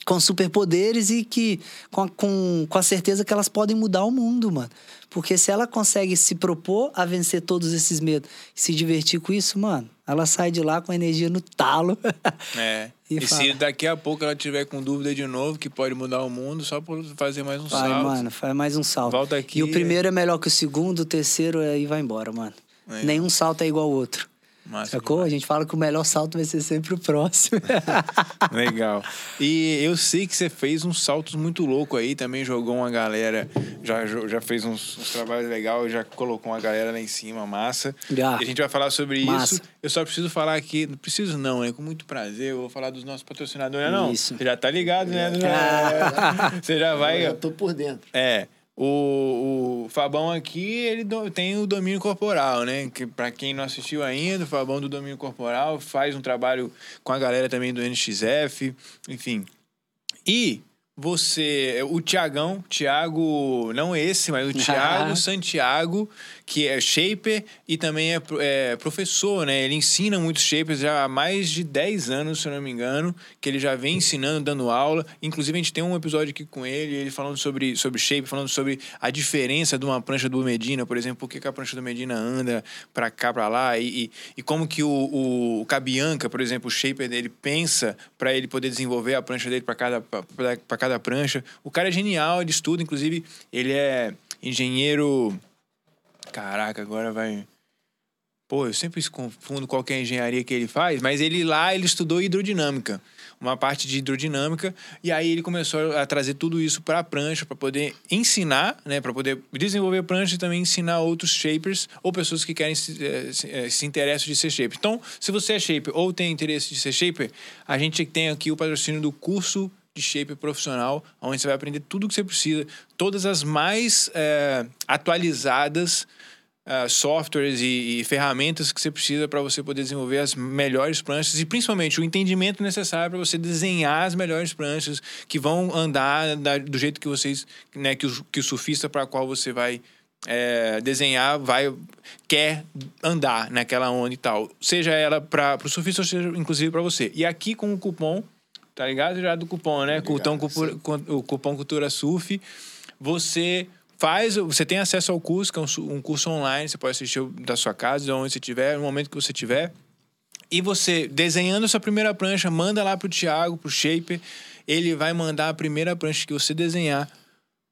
com superpoderes e que com, com, com a certeza que elas podem mudar o mundo, mano. Porque se ela consegue se propor a vencer todos esses medos e se divertir com isso, mano, ela sai de lá com a energia no talo. É. [LAUGHS] e, e se daqui a pouco ela tiver com dúvida de novo, que pode mudar o mundo, só por fazer mais um vai, salto. Mano, faz mais um salto. Volta aqui. E o primeiro é melhor que o segundo, o terceiro aí vai embora, mano. É. Nenhum salto é igual ao outro. Massa Sacou? Demais. A gente fala que o melhor salto vai ser sempre o próximo. [LAUGHS] Legal. E eu sei que você fez uns saltos muito loucos aí, também jogou uma galera, já, já fez uns, uns trabalhos legais, já colocou uma galera lá em cima, massa. Já. E a gente vai falar sobre massa. isso. Eu só preciso falar aqui, não preciso não, né? Com muito prazer, eu vou falar dos nossos patrocinadores, não? Isso. Você já tá ligado, né? É. [LAUGHS] Você já vai. Eu tô por dentro. É. O, o Fabão aqui, ele do, tem o domínio corporal, né? Que para quem não assistiu ainda, o Fabão do domínio corporal faz um trabalho com a galera também do NXF, enfim. E você, o Tiagão, Tiago, não esse, mas o [LAUGHS] Tiago Santiago, que é shaper e também é, é, professor, né? Ele ensina muitos shapers já há mais de 10 anos, se eu não me engano, que ele já vem ensinando, dando aula. Inclusive, a gente tem um episódio aqui com ele, ele falando sobre, sobre shape, falando sobre a diferença de uma prancha do Medina, por exemplo, por que, a prancha do Medina anda para cá, para lá, e, e, e, como que o, o, Cabianca, por exemplo, o shaper dele pensa para ele poder desenvolver a prancha dele para cada, cada prancha. O cara é genial, ele estuda, inclusive, ele é engenheiro Caraca, agora vai. Pô, eu sempre confundo qual é engenharia que ele faz, mas ele lá ele estudou hidrodinâmica, uma parte de hidrodinâmica, e aí ele começou a trazer tudo isso para a prancha para poder ensinar, né, para poder desenvolver prancha e também ensinar outros shapers ou pessoas que querem se, eh, se, eh, se interessam de ser shaper. Então, se você é shaper ou tem interesse de ser shaper, a gente tem aqui o patrocínio do curso de shape profissional, onde você vai aprender tudo o que você precisa, todas as mais é, atualizadas uh, softwares e, e, ferramentas que você precisa para você poder desenvolver as melhores pranchas e principalmente o entendimento necessário para você desenhar as melhores pranchas que vão andar da, do jeito que vocês, né, que o, que o surfista para qual você vai é, desenhar vai quer andar naquela onda e tal, seja ela para o surfista ou seja inclusive para você. E aqui com o cupom Tá ligado? Já do cupom, né? Cupom, o cupom Cultura Surf. Você faz, você tem acesso ao curso, que é um, um curso online, você pode assistir da sua casa, de onde você estiver, no momento que você tiver. E você, desenhando a sua primeira prancha, manda lá pro Thiago, pro Shaper. Ele vai mandar a primeira prancha que você desenhar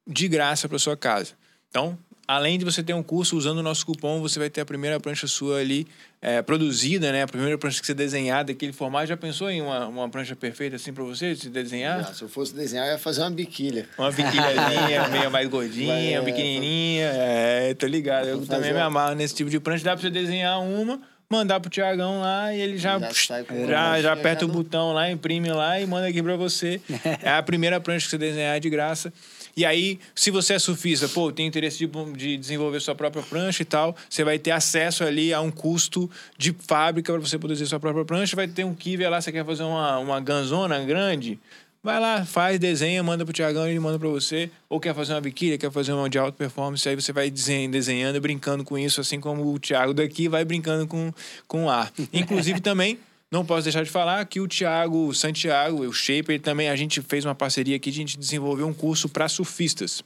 de graça para sua casa. Então, além de você ter um curso usando o nosso cupom, você vai ter a primeira prancha sua ali é, produzida, né? A primeira prancha que você desenhar daquele formato. Já pensou em uma, uma prancha perfeita assim para você, se desenhar? Não, se eu fosse desenhar, eu ia fazer uma biquília. Uma biquilhazinha, [LAUGHS] meio mais gordinha, é, pequenininha. É, tô ligado. Eu também me amarro nesse tipo de prancha. Dá para você desenhar uma mandar pro Tiagão lá e ele já já, já, já aperta já o botão lá, imprime lá e manda aqui para você. [LAUGHS] é a primeira prancha que você desenhar de graça. E aí, se você é surfista, pô, tem interesse de, de desenvolver sua própria prancha e tal, você vai ter acesso ali a um custo de fábrica para você produzir sua própria prancha. Vai ter um kiver lá, você quer fazer uma, uma ganzona grande, Vai lá, faz, desenha, manda pro Tiagão, ele manda para você. Ou quer fazer uma biquíni, quer fazer uma de alta performance, aí você vai desenhando brincando com isso, assim como o Thiago daqui vai brincando com, com o ar. Inclusive também, não posso deixar de falar que o Thiago Santiago, o Shaper, também a gente fez uma parceria aqui, a gente desenvolveu um curso para surfistas.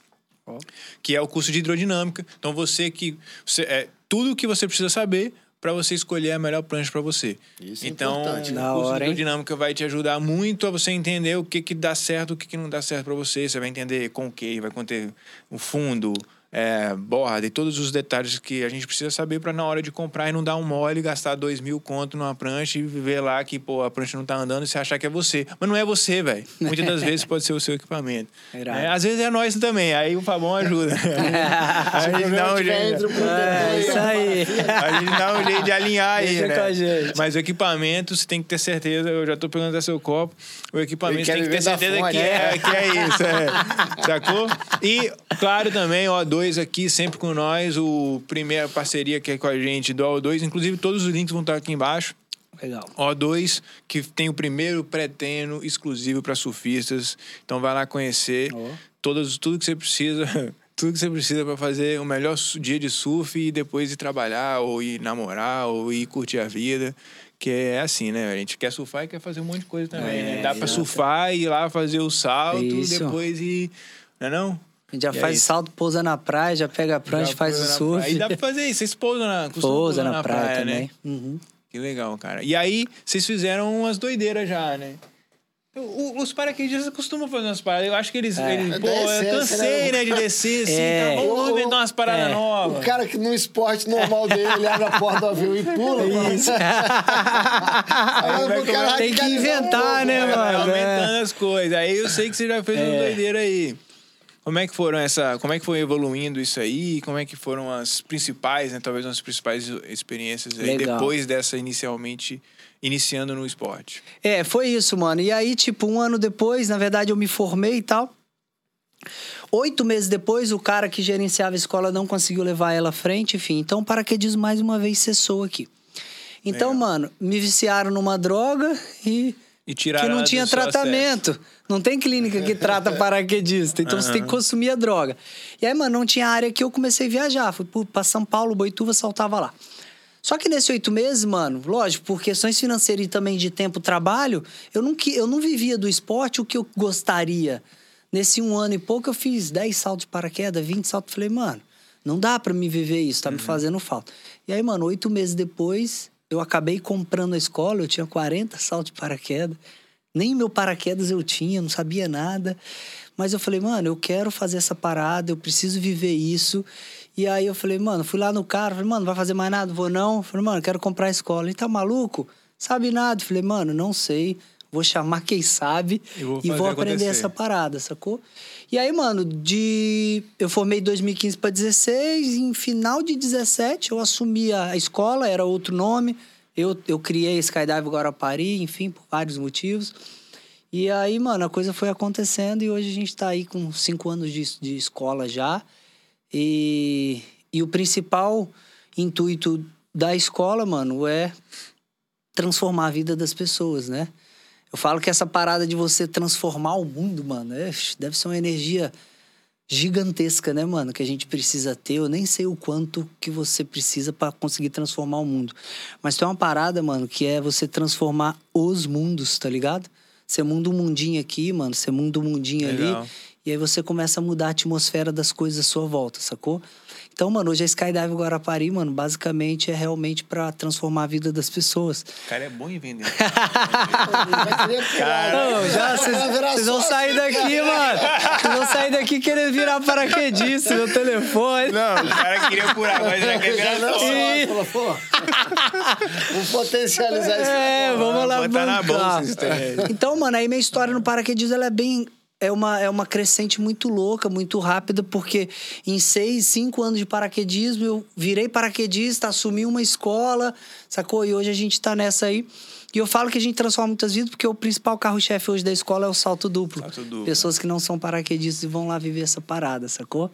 Oh. Que é o curso de hidrodinâmica. Então você que. Você, é, tudo o que você precisa saber para você escolher a melhor prancha para você. Isso é então, importante. Da o curso hora, de hein? dinâmica vai te ajudar muito a você entender o que que dá certo, o que que não dá certo para você. Você vai entender com o que, vai conter o fundo, é, borda e todos os detalhes que a gente precisa saber para na hora de comprar e não dar um mole, gastar dois mil conto numa prancha e ver lá que pô, a prancha não tá andando e você achar que é você. Mas não é você, velho. Muitas das [LAUGHS] vezes pode ser o seu equipamento. É, às vezes é nós também, aí o Fabão ajuda. [LAUGHS] a gente dá um jeito. É, isso a aí. A gente dá um jeito de alinhar aí, né? com a gente. Mas o equipamento, você tem que ter certeza, eu já tô pegando até seu copo, o equipamento tem que ter certeza fonte, que é, que é isso, é. Sacou? E, claro, também, o O2 aqui, sempre com nós, o primeira parceria que é com a gente do O2, inclusive todos os links vão estar aqui embaixo. Legal. O2, que tem o primeiro pré-treino exclusivo para surfistas. Então vai lá conhecer Ó. todos, tudo que você precisa. [LAUGHS] Tudo que você precisa para fazer o melhor dia de surf e depois ir trabalhar, ou ir namorar, ou ir curtir a vida. Que é assim, né? A gente quer surfar e quer fazer um monte de coisa também, É, né? Dá para exato. surfar e ir lá fazer o salto, Isso. depois ir. Não é não? A gente já E é faz salto, pousa na praia, já pega a prancha, Já faz o na surf. praia. E dá pra fazer isso. Vocês pousam na, Pousa pousar na, praia, né? também. Uhum. Que legal, cara. E aí, vocês fizeram umas doideiras já, né? O- Os paraquedistas costumam fazer umas paradas. Eu acho que eles. É. eles É pô, eu cansei, né? né, de descer assim. É. Tá, vamos inventar umas paradas É. novas. O cara que no esporte normal dele, ele abre a porta do avião e pula. mano. Isso. [LAUGHS] Aí vai o cara Tem que um inventar, né, Vai mano? aumentando as coisas. Aí eu sei que você já fez uma É. doideira aí. Como é que foram essa. Como é que foi evoluindo isso aí? Como é que foram as principais, né? Talvez as principais experiências aí Legal. depois dessa inicialmente iniciando no esporte. É, foi isso, mano. E aí, tipo, um ano depois, na verdade, eu me formei e tal. Oito meses depois, o cara que gerenciava a escola não conseguiu levar ela à frente, enfim. Então, o paraquedismo mais uma vez cessou aqui. Então, Legal. mano, me viciaram numa droga e E tiraram que não tinha tratamento. Não tem clínica que trata [LAUGHS] paraquedista. Então você tem que consumir a droga. E aí, mano, não tinha área que eu comecei a viajar. Fui pra São Paulo, Boituva, saltava lá. Só que nesses oito meses, mano, lógico, por questões financeiras e também de tempo trabalho, eu não, eu não vivia do esporte o que eu gostaria. Nesse um ano e pouco, eu fiz 10 saltos de paraquedas, 20 saltos. Falei, mano, não dá pra me viver isso, tá me fazendo falta. E aí, mano, oito meses depois, eu acabei comprando a escola, eu tinha 40 saltos de paraquedas. Nem meu paraquedas eu tinha, não sabia nada. Mas eu falei, mano, eu quero fazer essa parada, eu preciso viver isso. E aí eu falei, mano, fui lá no cara, falei, mano, vai fazer mais nada? Vou não. Falei, mano, quero comprar a escola. Ele tá maluco? Sabe nada? Falei, mano, não sei. Vou chamar quem sabe E vou e vou aprender acontecer. essa parada, sacou? E aí, mano, de eu formei em 2015 para 16, em final de 17 eu assumi a escola, era outro nome. Eu, eu criei Skydive Guarapari, enfim, por vários motivos. E aí, mano, a coisa foi acontecendo e hoje a gente tá aí com cinco anos de, de escola já. E, e o principal intuito da escola, mano, é transformar a vida das pessoas, né? Eu falo que essa parada de você transformar o mundo, mano, é, deve ser uma energia gigantesca, né, mano? Que a gente precisa ter. Eu nem sei o quanto que você precisa para conseguir transformar o mundo. Mas tem uma parada, mano, que é você transformar os mundos, tá ligado? Você muda um mundinho aqui, mano. Você muda um mundinho Legal. ali. E aí você começa a mudar a atmosfera das coisas à sua volta, sacou? Então, mano, hoje a Skydive Guarapari, mano, basicamente é realmente para transformar a vida das pessoas. O cara é bom em vender. [LAUGHS] Vocês vão sair daqui, mano. Vocês vão sair daqui querendo virar paraquedista, meu telefone. Não, o cara queria curar, mas já quer virar pô. Vamos potencializar isso. É, vamos lá Botar na bolsa isso. Então, mano, aí minha história no paraquedismo ela é bem. É uma, é uma crescente muito louca, muito rápida, porque em seis, cinco anos de paraquedismo eu virei paraquedista, assumi uma escola, sacou? E hoje a gente tá nessa aí. E eu falo que a gente transforma muitas vidas, porque o principal carro-chefe hoje da escola é o salto duplo. Salto duplo. Pessoas que não são paraquedistas e vão lá viver essa parada, sacou?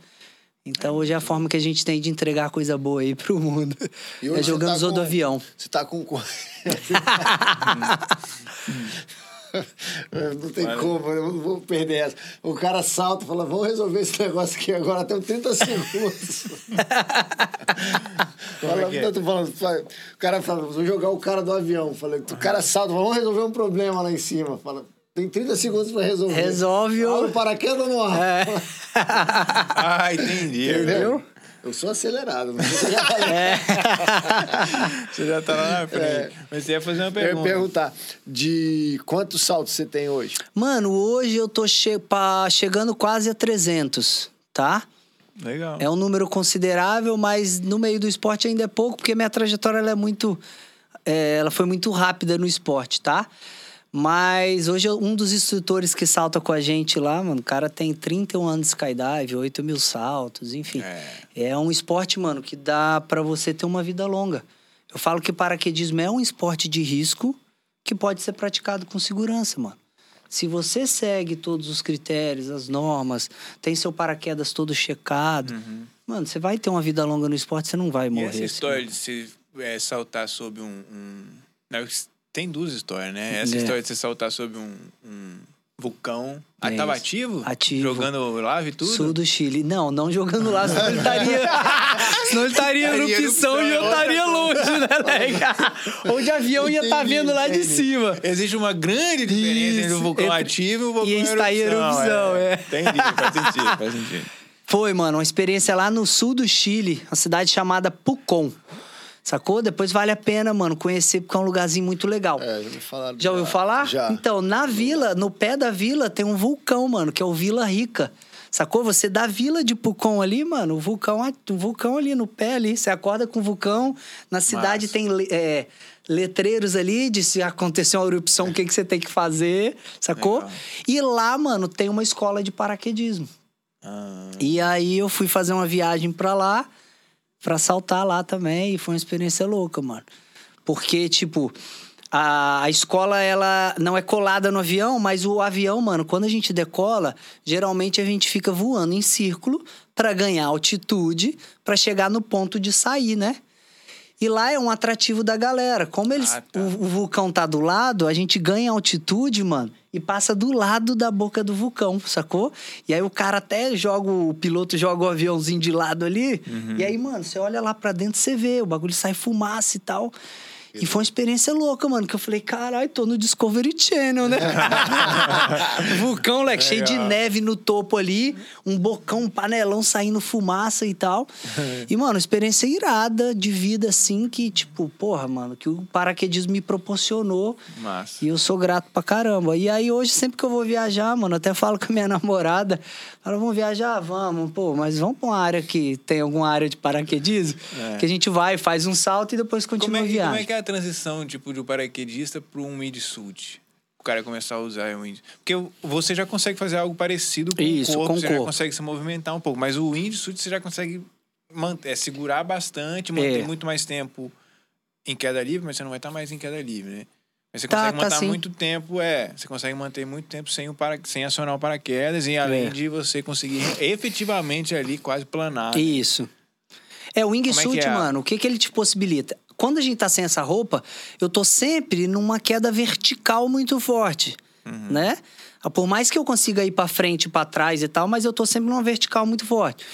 Então hoje é a forma que a gente tem de entregar coisa boa aí pro mundo. E É você jogando tá com- avião. Você tá com. [LAUGHS] [LAUGHS] [LAUGHS] Não tem como, eu não vou perder essa. O cara salta e fala: vamos resolver esse negócio aqui agora, tem 30 segundos. [LAUGHS] fala, é que é? tô falando, fala- o cara fala: vou jogar o cara do avião. Fala, o cara salta, vamos resolver um problema lá em cima. Fala, tem 30 segundos pra resolver. Resolve o- Abre o paraquedas no ar. É. [LAUGHS] Ah, entendi. Entendeu? Eu sou acelerado, se eu já [LAUGHS] falei. É. [LAUGHS] Você já tá lá na frente. Mas você ia fazer uma Eu ia pergunta. perguntar, de quantos saltos você tem hoje? Mano, hoje eu tô che pa- chegando quase a 300, tá? Legal. É um número considerável, mas no meio do esporte ainda é pouco, porque minha trajetória ela é muito. é, ela foi muito rápida no esporte, tá? Mas hoje um dos instrutores que salta com a gente lá, mano, o cara tem 31 anos de skydive, 8 mil saltos, enfim. É. É um esporte, mano, que dá pra você ter uma vida longa. Eu falo que paraquedismo é um esporte de risco que pode ser praticado com segurança, mano. Se você segue todos os critérios, as normas, tem seu paraquedas todo checado, mano, você vai ter uma vida longa no esporte, você não vai Uhum. E morrer. essa assim. história de se é, saltar sobre um, um- Não, Tem duas histórias, né? Essa É. história de você saltar sobre um, um vulcão. Ah, É tava isso. ativo? Ativo. Jogando lava e tudo? Sul do Chile. Não, não jogando lá, senão ele estaria. [LAUGHS] senão ele estaria no Pissão e eu estaria longe, né, Lega? Ou de avião ia estar Entendi, vendo lá de cima. Existe uma grande diferença entre o vulcão ativo e o vulcão e está em erupção, é. Entendi, faz sentido, faz sentido. Foi, mano, uma experiência lá no sul do Chile, uma cidade chamada Pucón. Sacou? Depois vale a pena, mano, conhecer, porque é um lugarzinho muito legal. É, já me falaram. Já ouviu falar? Já. Então, na vila, no pé da vila, tem um vulcão, mano, que é o Vila Rica. Sacou? Você da vila de Pucón ali, mano, o vulcão, o vulcão ali no pé ali. Você acorda com o vulcão. Na cidade tem é, letreiros ali de se acontecer uma erupção, o que, que você tem que fazer, sacou? Legal. E lá, mano, tem uma escola de paraquedismo. Ah, E aí eu fui fazer uma viagem pra lá, pra saltar lá também, e foi uma experiência louca, mano. Porque, tipo, a, a escola, ela não é colada no avião, mas o avião, mano, quando a gente decola, geralmente a gente fica voando em círculo pra ganhar altitude, pra chegar no ponto de sair, né? E lá é um atrativo da galera. Como eles, Ah, tá. o, o vulcão tá do lado, a gente ganha altitude, mano, e passa do lado da boca do vulcão, sacou? E aí o cara até joga, o piloto joga o aviãozinho de lado ali. Uhum. E aí, mano, você olha lá pra dentro, você vê, o bagulho sai fumaça e tal. E foi uma experiência louca, mano, que eu falei, caralho, tô no Discovery Channel, né? [LAUGHS] Vulcão, leque, cheio de neve no topo ali, um bocão, um panelão saindo fumaça e tal. E, mano, experiência irada de vida, assim, que, tipo, porra, mano, que o paraquedismo me proporcionou. massa. E eu sou grato pra caramba. E aí, hoje, sempre que eu vou viajar, mano, até falo com a minha [LAUGHS] namorada, fala, vamos viajar? Vamos, pô, mas vamos pra uma área que tem alguma área de paraquedismo, É. que a gente vai, faz um salto e depois Como continua é, a viagem. como é que é transição, tipo, do paraquedista para um wingsuit? O cara começar a usar o wingsuit. Porque você já consegue fazer algo parecido com Isso, o corpo, com você já corpo. consegue se movimentar um pouco. Mas o wingsuit você já consegue manter, é, segurar bastante, manter É. muito mais tempo em queda livre, mas você não vai estar mais em queda livre, né? Mas você Tá, consegue tá manter sim. muito tempo, é. Você consegue manter muito tempo sem, o para, sem acionar o paraquedas e além É. de você conseguir efetivamente ali quase planar. né? Isso. É, o Como é wingsuit, é? mano, o que, que ele te possibilita? Quando a gente tá sem essa roupa, eu tô sempre numa queda vertical muito forte, Uhum. né? Por mais que eu consiga ir pra frente e pra trás e tal, mas eu tô sempre numa vertical muito forte.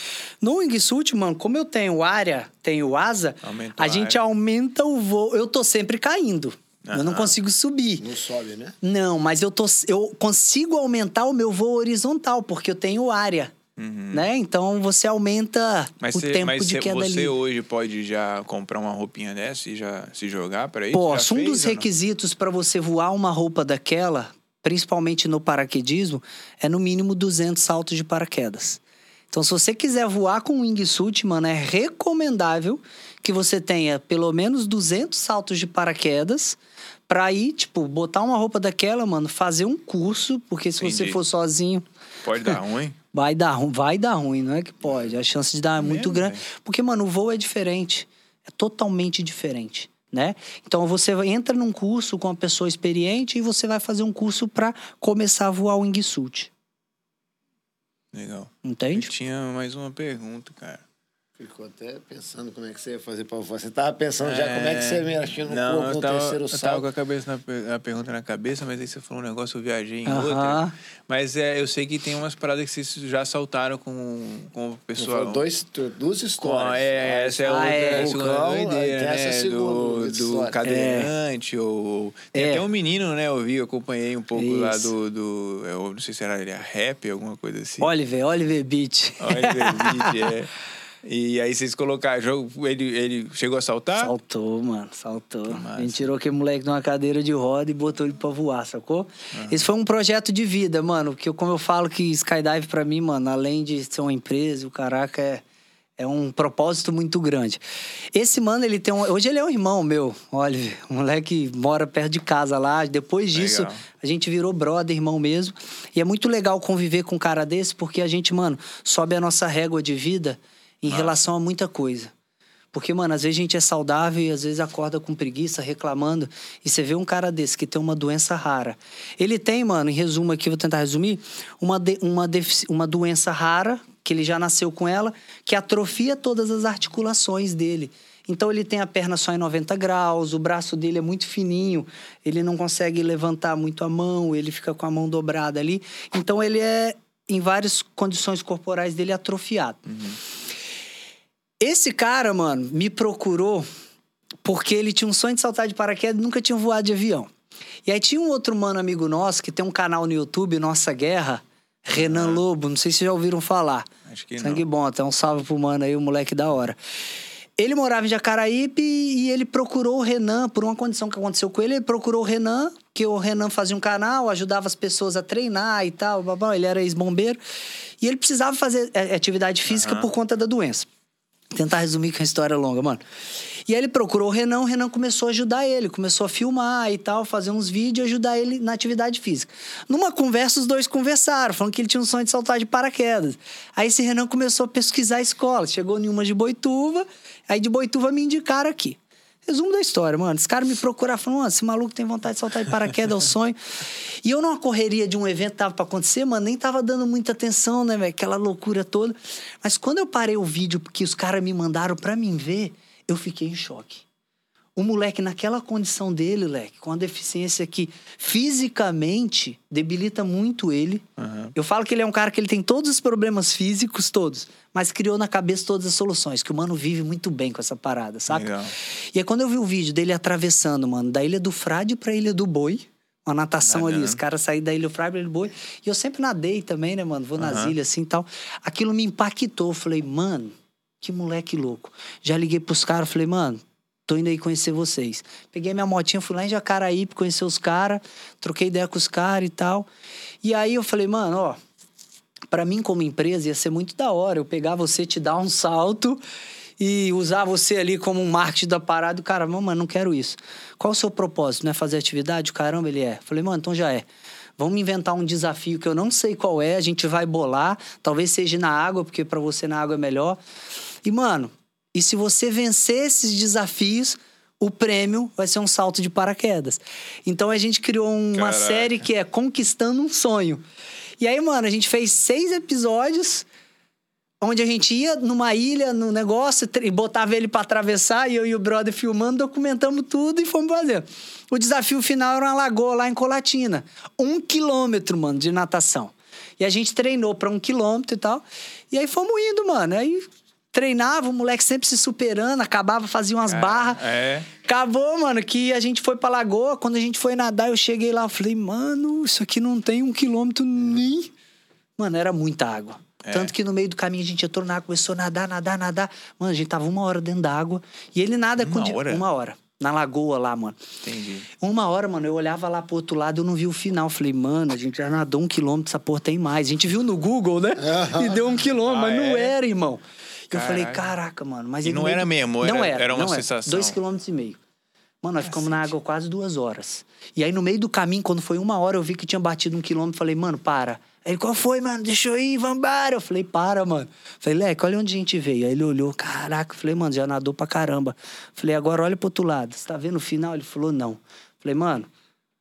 No wingsuit, mano, como eu tenho área, tenho asa, Aumenta a a gente área. aumenta o voo. Eu tô sempre caindo. Eu não consigo subir. Não sobe, né? Não, mas eu, tô, eu consigo aumentar o meu voo horizontal, porque eu tenho área. Né? Então você aumenta Uhum. Mas, o você, tempo mas de você- queda você livre. hoje pode já comprar uma roupinha dessa e já se jogar para isso? Posso. Um dos requisitos para você voar uma roupa daquela, principalmente no paraquedismo, é no mínimo 200 saltos de paraquedas. Então, se você quiser voar com wingsuit, mano, é recomendável que você tenha pelo menos 200 saltos de paraquedas pra ir, tipo, botar uma roupa daquela, mano, fazer um curso, porque se você Entendi. for sozinho, Pode dar ruim? [LAUGHS] Vai dar, vai dar ruim, não é que pode. A chance de dar é muito Mesmo, grande. Porque, mano, o voo é diferente. É totalmente diferente, né? Então, você entra num curso com uma pessoa experiente e você vai fazer um curso pra começar a voar o wingsuit. Legal. Eu Entende? tinha mais uma pergunta, cara. Ficou até pensando como é que você ia fazer pra voar. Você tava pensando já como é que você ia mexer no Não, corpo no tava, terceiro eu tava salto. com a, cabeça na, a pergunta na cabeça, mas aí você falou um negócio, eu viajei em Aham. outra. Mas é, eu sei que tem umas paradas que vocês já saltaram com, com o pessoal. Dois, duas Com, histórias. é, essa é Ah, outra é. a segunda Vulcão, doideira, tem essa né? segunda do, do cadeirante, ou... Tem É. até um menino, né? Eu vi, eu acompanhei um pouco lá Isso. do... do eu não sei se era ele, a rap, alguma coisa assim. Oliver, Oliver Beach. Oliver Beach, é. [LAUGHS] E aí vocês colocaram, jogo, ele, ele chegou a saltar? Saltou, mano, saltou. A gente tirou aquele moleque numa cadeira de roda e botou ele pra voar, sacou? Esse foi um projeto de vida, mano. Que eu, como eu falo que Skydive pra mim, mano, além de ser uma empresa, o caraca é, é um propósito muito grande. Esse mano, ele tem um. Hoje ele é um irmão meu, Oliver. Um moleque mora perto de casa lá. Depois disso, Legal. a gente virou brother, irmão mesmo. E é muito legal conviver com um cara desse, porque a gente, mano, sobe a nossa régua de vida em relação a muita coisa. Porque, mano, às vezes a gente é saudável e às vezes acorda com preguiça, reclamando. E você vê um cara desse que tem uma doença rara. Ele tem, mano, em resumo aqui, vou tentar resumir, uma, de- uma, uma doença rara, que ele já nasceu com ela, que atrofia todas as articulações dele. Então ele tem a perna só em 90 graus, o braço dele é muito fininho, ele não consegue levantar muito a mão, ele fica com a mão dobrada ali. Então ele é, em várias condições corporais dele, atrofiado. Esse cara, mano, me procurou porque ele tinha um sonho de saltar de paraquedas e nunca tinha voado de avião. E aí tinha um outro mano amigo nosso que tem um canal no YouTube, Nossa Guerra, Renan Lobo, não sei se já ouviram falar. Acho que Sangue não. bom, até um salve pro mano aí, o moleque da hora. Ele morava em Jacaraípe e ele procurou o Renan, por uma condição que aconteceu com ele, ele procurou o Renan, que o Renan fazia um canal, ajudava as pessoas a treinar e tal, blá, blá, ele era ex-bombeiro. E ele precisava fazer eh, atividade física por conta da doença. Tentar resumir que a história é longa, mano. E aí ele procurou o Renan, o Renan começou a ajudar ele, começou a filmar e tal, fazer uns vídeos ajudar ele na atividade física. Numa conversa, os dois conversaram, falando que ele tinha um sonho de saltar de paraquedas. Aí esse Renan começou a pesquisar a escola, chegou em uma de Boituva, aí de Boituva me indicaram aqui. Resumo da história, mano. Esse cara me procuraram, falando, mano, esse maluco tem vontade de saltar de paraquedas, é o sonho. E eu numa correria de um evento que tava pra acontecer, mano, nem tava dando muita atenção, né, velho? Aquela loucura toda. Mas quando eu parei o vídeo que os caras me mandaram pra mim ver, eu fiquei em choque. O moleque naquela condição dele, leque, com a deficiência que fisicamente debilita muito ele. Eu falo que ele é um cara que ele tem todos os problemas físicos, todos, mas criou na cabeça todas as soluções, que o mano vive muito bem com essa parada, saca? Legal. E aí quando eu vi o vídeo dele atravessando, mano, da Ilha do Frade pra Ilha do Boi, uma natação ali, os caras saíram da Ilha do Frade pra Ilha do Boi, e eu sempre nadei também, né, mano? Vou nas Aham. ilhas assim e tal. Aquilo me impactou, falei, mano, que moleque louco. Já liguei pros caras, falei, mano, tô indo aí conhecer vocês. Peguei minha motinha, fui lá em Jacaraípe conhecer os caras, troquei ideia com os caras e tal. E aí eu falei, mano, ó, Pra mim como empresa ia ser muito da hora eu pegar você, te dar um salto e usar você ali como um marketing da parada. O cara, mano, não quero isso. Qual o seu propósito? Não é fazer atividade? Caramba, ele é. Falei, mano, então já é. Vamos inventar um desafio que eu não sei qual é, a gente vai bolar. Talvez seja na água, porque pra você na água é melhor. E, mano, e se você vencer esses desafios, o prêmio vai ser um salto de paraquedas. Então a gente criou uma Caraca. série que é Conquistando um Sonho. E aí, mano, a gente fez seis episódios onde a gente ia numa ilha, no negócio, e botava ele pra atravessar, e eu e o brother filmando, documentamos tudo e fomos fazer. O desafio final era uma lagoa lá em Colatina. Um quilômetro, mano, de natação. E a gente treinou pra um quilômetro e tal. E aí fomos indo, mano. Aí treinava, o moleque sempre se superando, acabava, fazia umas barras. É. Acabou, mano, que a gente foi pra lagoa. Quando a gente foi nadar, eu cheguei lá, eu falei, mano, isso aqui não tem um quilômetro nem. Mano, era muita água. É. Tanto que no meio do caminho a gente entrou na água, começou a nadar, nadar, nadar. Mano, a gente tava uma hora dentro da água. E ele nada Uma com. hora? Uma hora. Na lagoa lá, mano. Entendi. Uma hora, mano, eu olhava lá pro outro lado, eu não vi o final. Falei, mano, a gente já nadou um quilômetro, essa porra tem mais. A gente viu no Google, né? E deu um quilômetro, Ah, mas não é? era, irmão. Eu falei, Caraca. caraca, mano. Mas E não meio era mesmo, não era- era, era uma não sensação. Dois quilômetros e meio. Mano, nós ficamos na água quase duas horas. E aí, no meio do caminho, quando foi uma hora, eu vi que tinha batido um quilômetro. Falei, mano, para. Aí Ele, qual foi, mano? Deixa eu ir, vambora. Eu falei, para, mano. Falei, Leque, olha onde a gente veio. Aí ele olhou, caraca. Eu Falei, mano, já nadou pra caramba. Falei, agora olha pro outro lado. Você tá vendo o final? Ele falou, não. Falei, mano,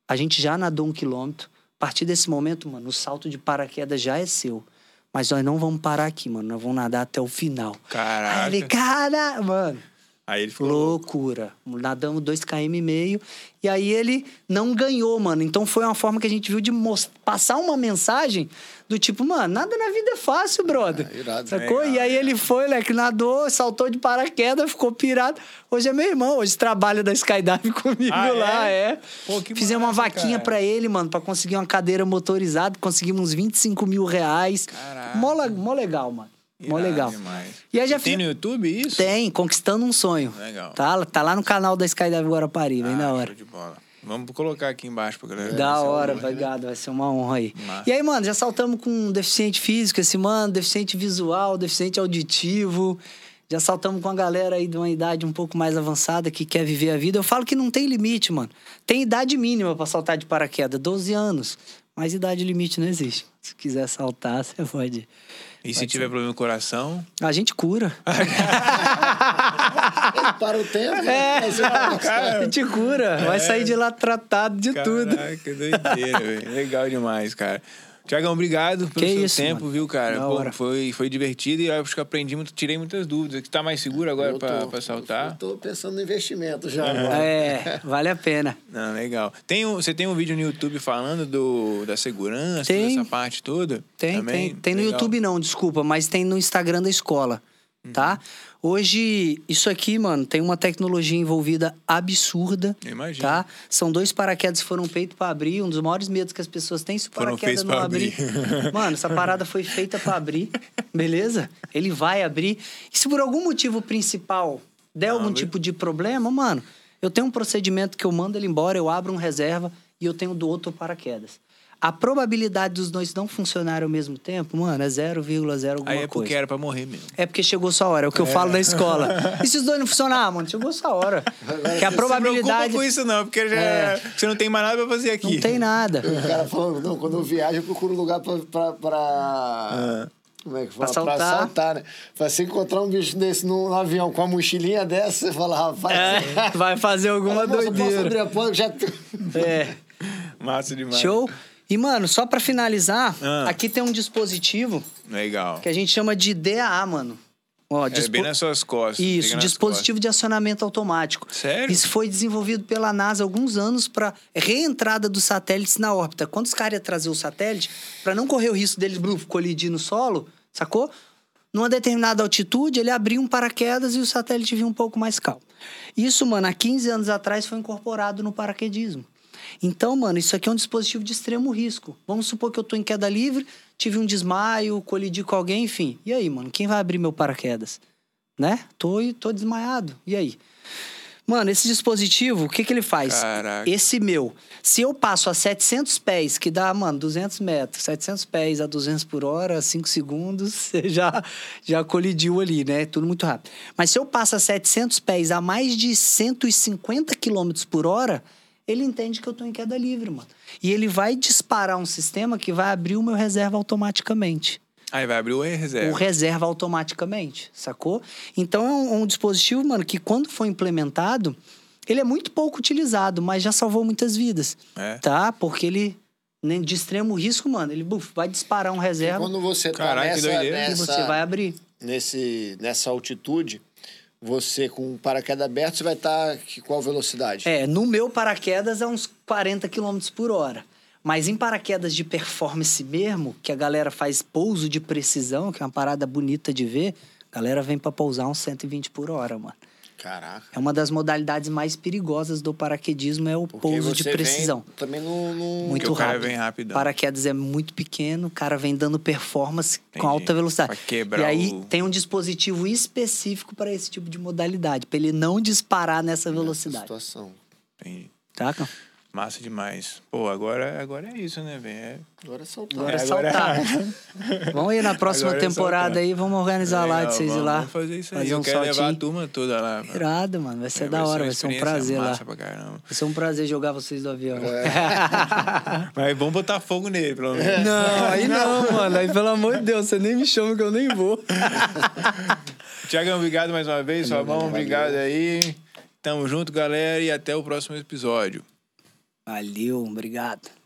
a gente já nadou um quilômetro. A partir desse momento, mano, o salto de paraquedas já é seu. Mas nós não vamos parar aqui, mano. Nós vamos nadar até o final. Caraca. Aí ele, cara, mano. Aí ele falou. Loucura. Nadamos 2 km e meio. E aí ele não ganhou, mano. Então foi uma forma que a gente viu de passar uma mensagem do tipo, mano, nada na vida é fácil, brother. Ah, irado. Sacou? Legal, e aí ele foi, leque, nadou, saltou de paraquedas, ficou pirado. Hoje é meu irmão, hoje trabalha da Skydive [LAUGHS] comigo Ah, é? lá, é. Pô, que Fizemos uma vaquinha pra ele, mano, pra conseguir uma cadeira motorizada. Conseguimos uns 25 mil reais. Caraca. Mó, mó legal, mano. Mó legal. demais. E aí já tem no YouTube isso? Tem, Conquistando um Sonho. Legal. Tá, tá lá no canal da Skydive Guarapari, bem Ah, da hora. de bola. Vamos colocar aqui embaixo pra galera. Da ver. hora, obrigado, vai ser uma honra aí. E aí, mano, já saltamos com um deficiente físico esse mano, deficiente visual, deficiente auditivo. Já saltamos com a galera aí de uma idade um pouco mais avançada que quer viver a vida. Eu falo que não tem limite, mano. Tem idade mínima pra saltar de paraquedas, 12 anos. Mas idade limite não existe. Se quiser saltar, [LAUGHS] você pode. E se tiver problema no coração? A gente cura. [LAUGHS] Para o tempo. É. né? Fazer uma- A gente cura. Vai sair de lá tratado de tudo. Caraca, doideira, velho. Legal demais, cara. Tiagão, obrigado pelo Que seu isso, tempo, mano. viu, cara? Da Pô, hora. foi, foi divertido e eu acho que aprendi muito, tirei muitas dúvidas. Você tá mais seguro agora pra saltar? Eu tô pensando no investimento já. agora. É, vale a pena. [LAUGHS] Não, legal. Tem um, você tem um vídeo no YouTube falando do, da segurança, Tem. dessa parte toda? Tem, Também? tem. Tem no Legal. YouTube não, desculpa, mas tem no Instagram da escola, tá? Hoje, isso aqui, mano, tem uma tecnologia envolvida absurda, Eu imagino. tá? São dois paraquedas que foram feitos para abrir, um dos maiores medos que as pessoas têm se o paraquedas não abrir. abrir. [LAUGHS] Mano, essa parada foi feita para abrir, beleza? Ele vai abrir. E se por algum motivo principal der algum Abre. tipo de problema, mano, eu tenho um procedimento que eu mando ele embora, eu abro um reserva e eu tenho do outro paraquedas. A probabilidade dos dois não funcionarem ao mesmo tempo, mano, é 0,0 alguma Aí é porque coisa. era pra morrer mesmo. É porque chegou sua hora, é o que eu falo na escola. [LAUGHS] E se os dois não funcionar, mano, chegou sua hora. Que a Não probabilidade se preocupa com isso não, porque já, É. você não tem mais nada pra fazer aqui. não tem nada. O cara falando, não, quando eu viajo, eu procuro um lugar pra. pra, pra... Ah. Como é que fala? Pra saltar. Pra saltar, né? Pra você encontrar um bicho desse num, avião com uma mochilinha dessa, você fala, rapaz. É, [LAUGHS] vai fazer alguma posso doideira. abrir a porta? Já... É. [LAUGHS] Massa demais. Show? E, mano, só pra finalizar, Ah. aqui tem um dispositivo Legal. que a gente chama de DAA, mano. Ó, É dispo- bem nas suas costas. Isso, dispositivo de acionamento automático. Sério? Isso foi desenvolvido pela NASA há alguns anos para reentrada dos satélites na órbita. Quando os caras iam trazer o satélite, para não correr o risco deles colidir no solo, sacou? Numa determinada altitude, ele abria um paraquedas e o satélite vinha um pouco mais calmo. Isso, mano, há 15 anos atrás foi incorporado no paraquedismo. Então, mano, isso aqui é um dispositivo de extremo risco. Vamos supor que eu tô em queda livre, tive um desmaio, colidi com alguém, enfim. E aí, mano, quem vai abrir meu paraquedas? Né? Tô, tô desmaiado. E aí? Mano, esse dispositivo, o que que ele faz? Caraca. Esse meu, se eu passo a 700 pés, que dá, mano, 200 metros, 700 pés a 200 por hora, 5 segundos, [LAUGHS] você já, já colidiu ali, né? Tudo muito rápido. Mas se eu passo a 700 pés a mais de 150 quilômetros por hora, ele entende que eu tô em queda livre, mano. E ele vai disparar um sistema que vai abrir o meu reserva automaticamente Aí vai abrir o reserva. o reserva automaticamente, sacou? Então é um, um dispositivo, mano, que quando foi implementado, ele é muito pouco utilizado, mas já salvou muitas vidas, É. tá? Porque ele, né, de extremo risco, mano, ele buf, vai disparar um reserva Quando você tá Caraca, que nessa, doideira. e nessa, você vai abrir. nesse, nessa altitude, você com paraquedas aberto, você vai estar qual velocidade? É, no meu paraquedas é uns 40 km por hora. Mas em paraquedas de performance mesmo, que a galera faz pouso de precisão, que é uma parada bonita de ver, a galera vem pra pousar uns 120 por hora, mano. Caraca. É uma das modalidades mais perigosas do paraquedismo, é o Porque pouso de precisão. também no... no- Muito o cara rápido. vem rapidão. Paraquedas é muito pequeno, o cara vem dando performance com Entendi. alta velocidade. Pra quebrar e aí o- tem um dispositivo específico para esse tipo de modalidade, para ele não disparar nessa velocidade. situação. Entendi. Tá? Massa demais. Pô, agora, agora é isso, né, velho? É- Agora é soltar. Agora é É, agora- saltar. [LAUGHS] vamos aí na próxima Agora é temporada saltar. aí, vamos organizar lá de vocês ir vamos, lá. Vamos fazer isso aí. fazer Eu um quero levar a saltinho. turma toda lá. mano. Irado, mano. Vai ser É, da vai hora, uma vai ser um prazer lá. massa pra caramba. Vai ser um prazer jogar vocês do avião. [LAUGHS] Mas vamos botar fogo nele, pelo menos. Não, aí não, mano. Aí, pelo amor de Deus, você nem me chama que eu nem vou. [LAUGHS] Tiagão, obrigado mais uma vez. Fabão, obrigado aí. Tamo junto, galera, e até o próximo episódio. Valeu, obrigado.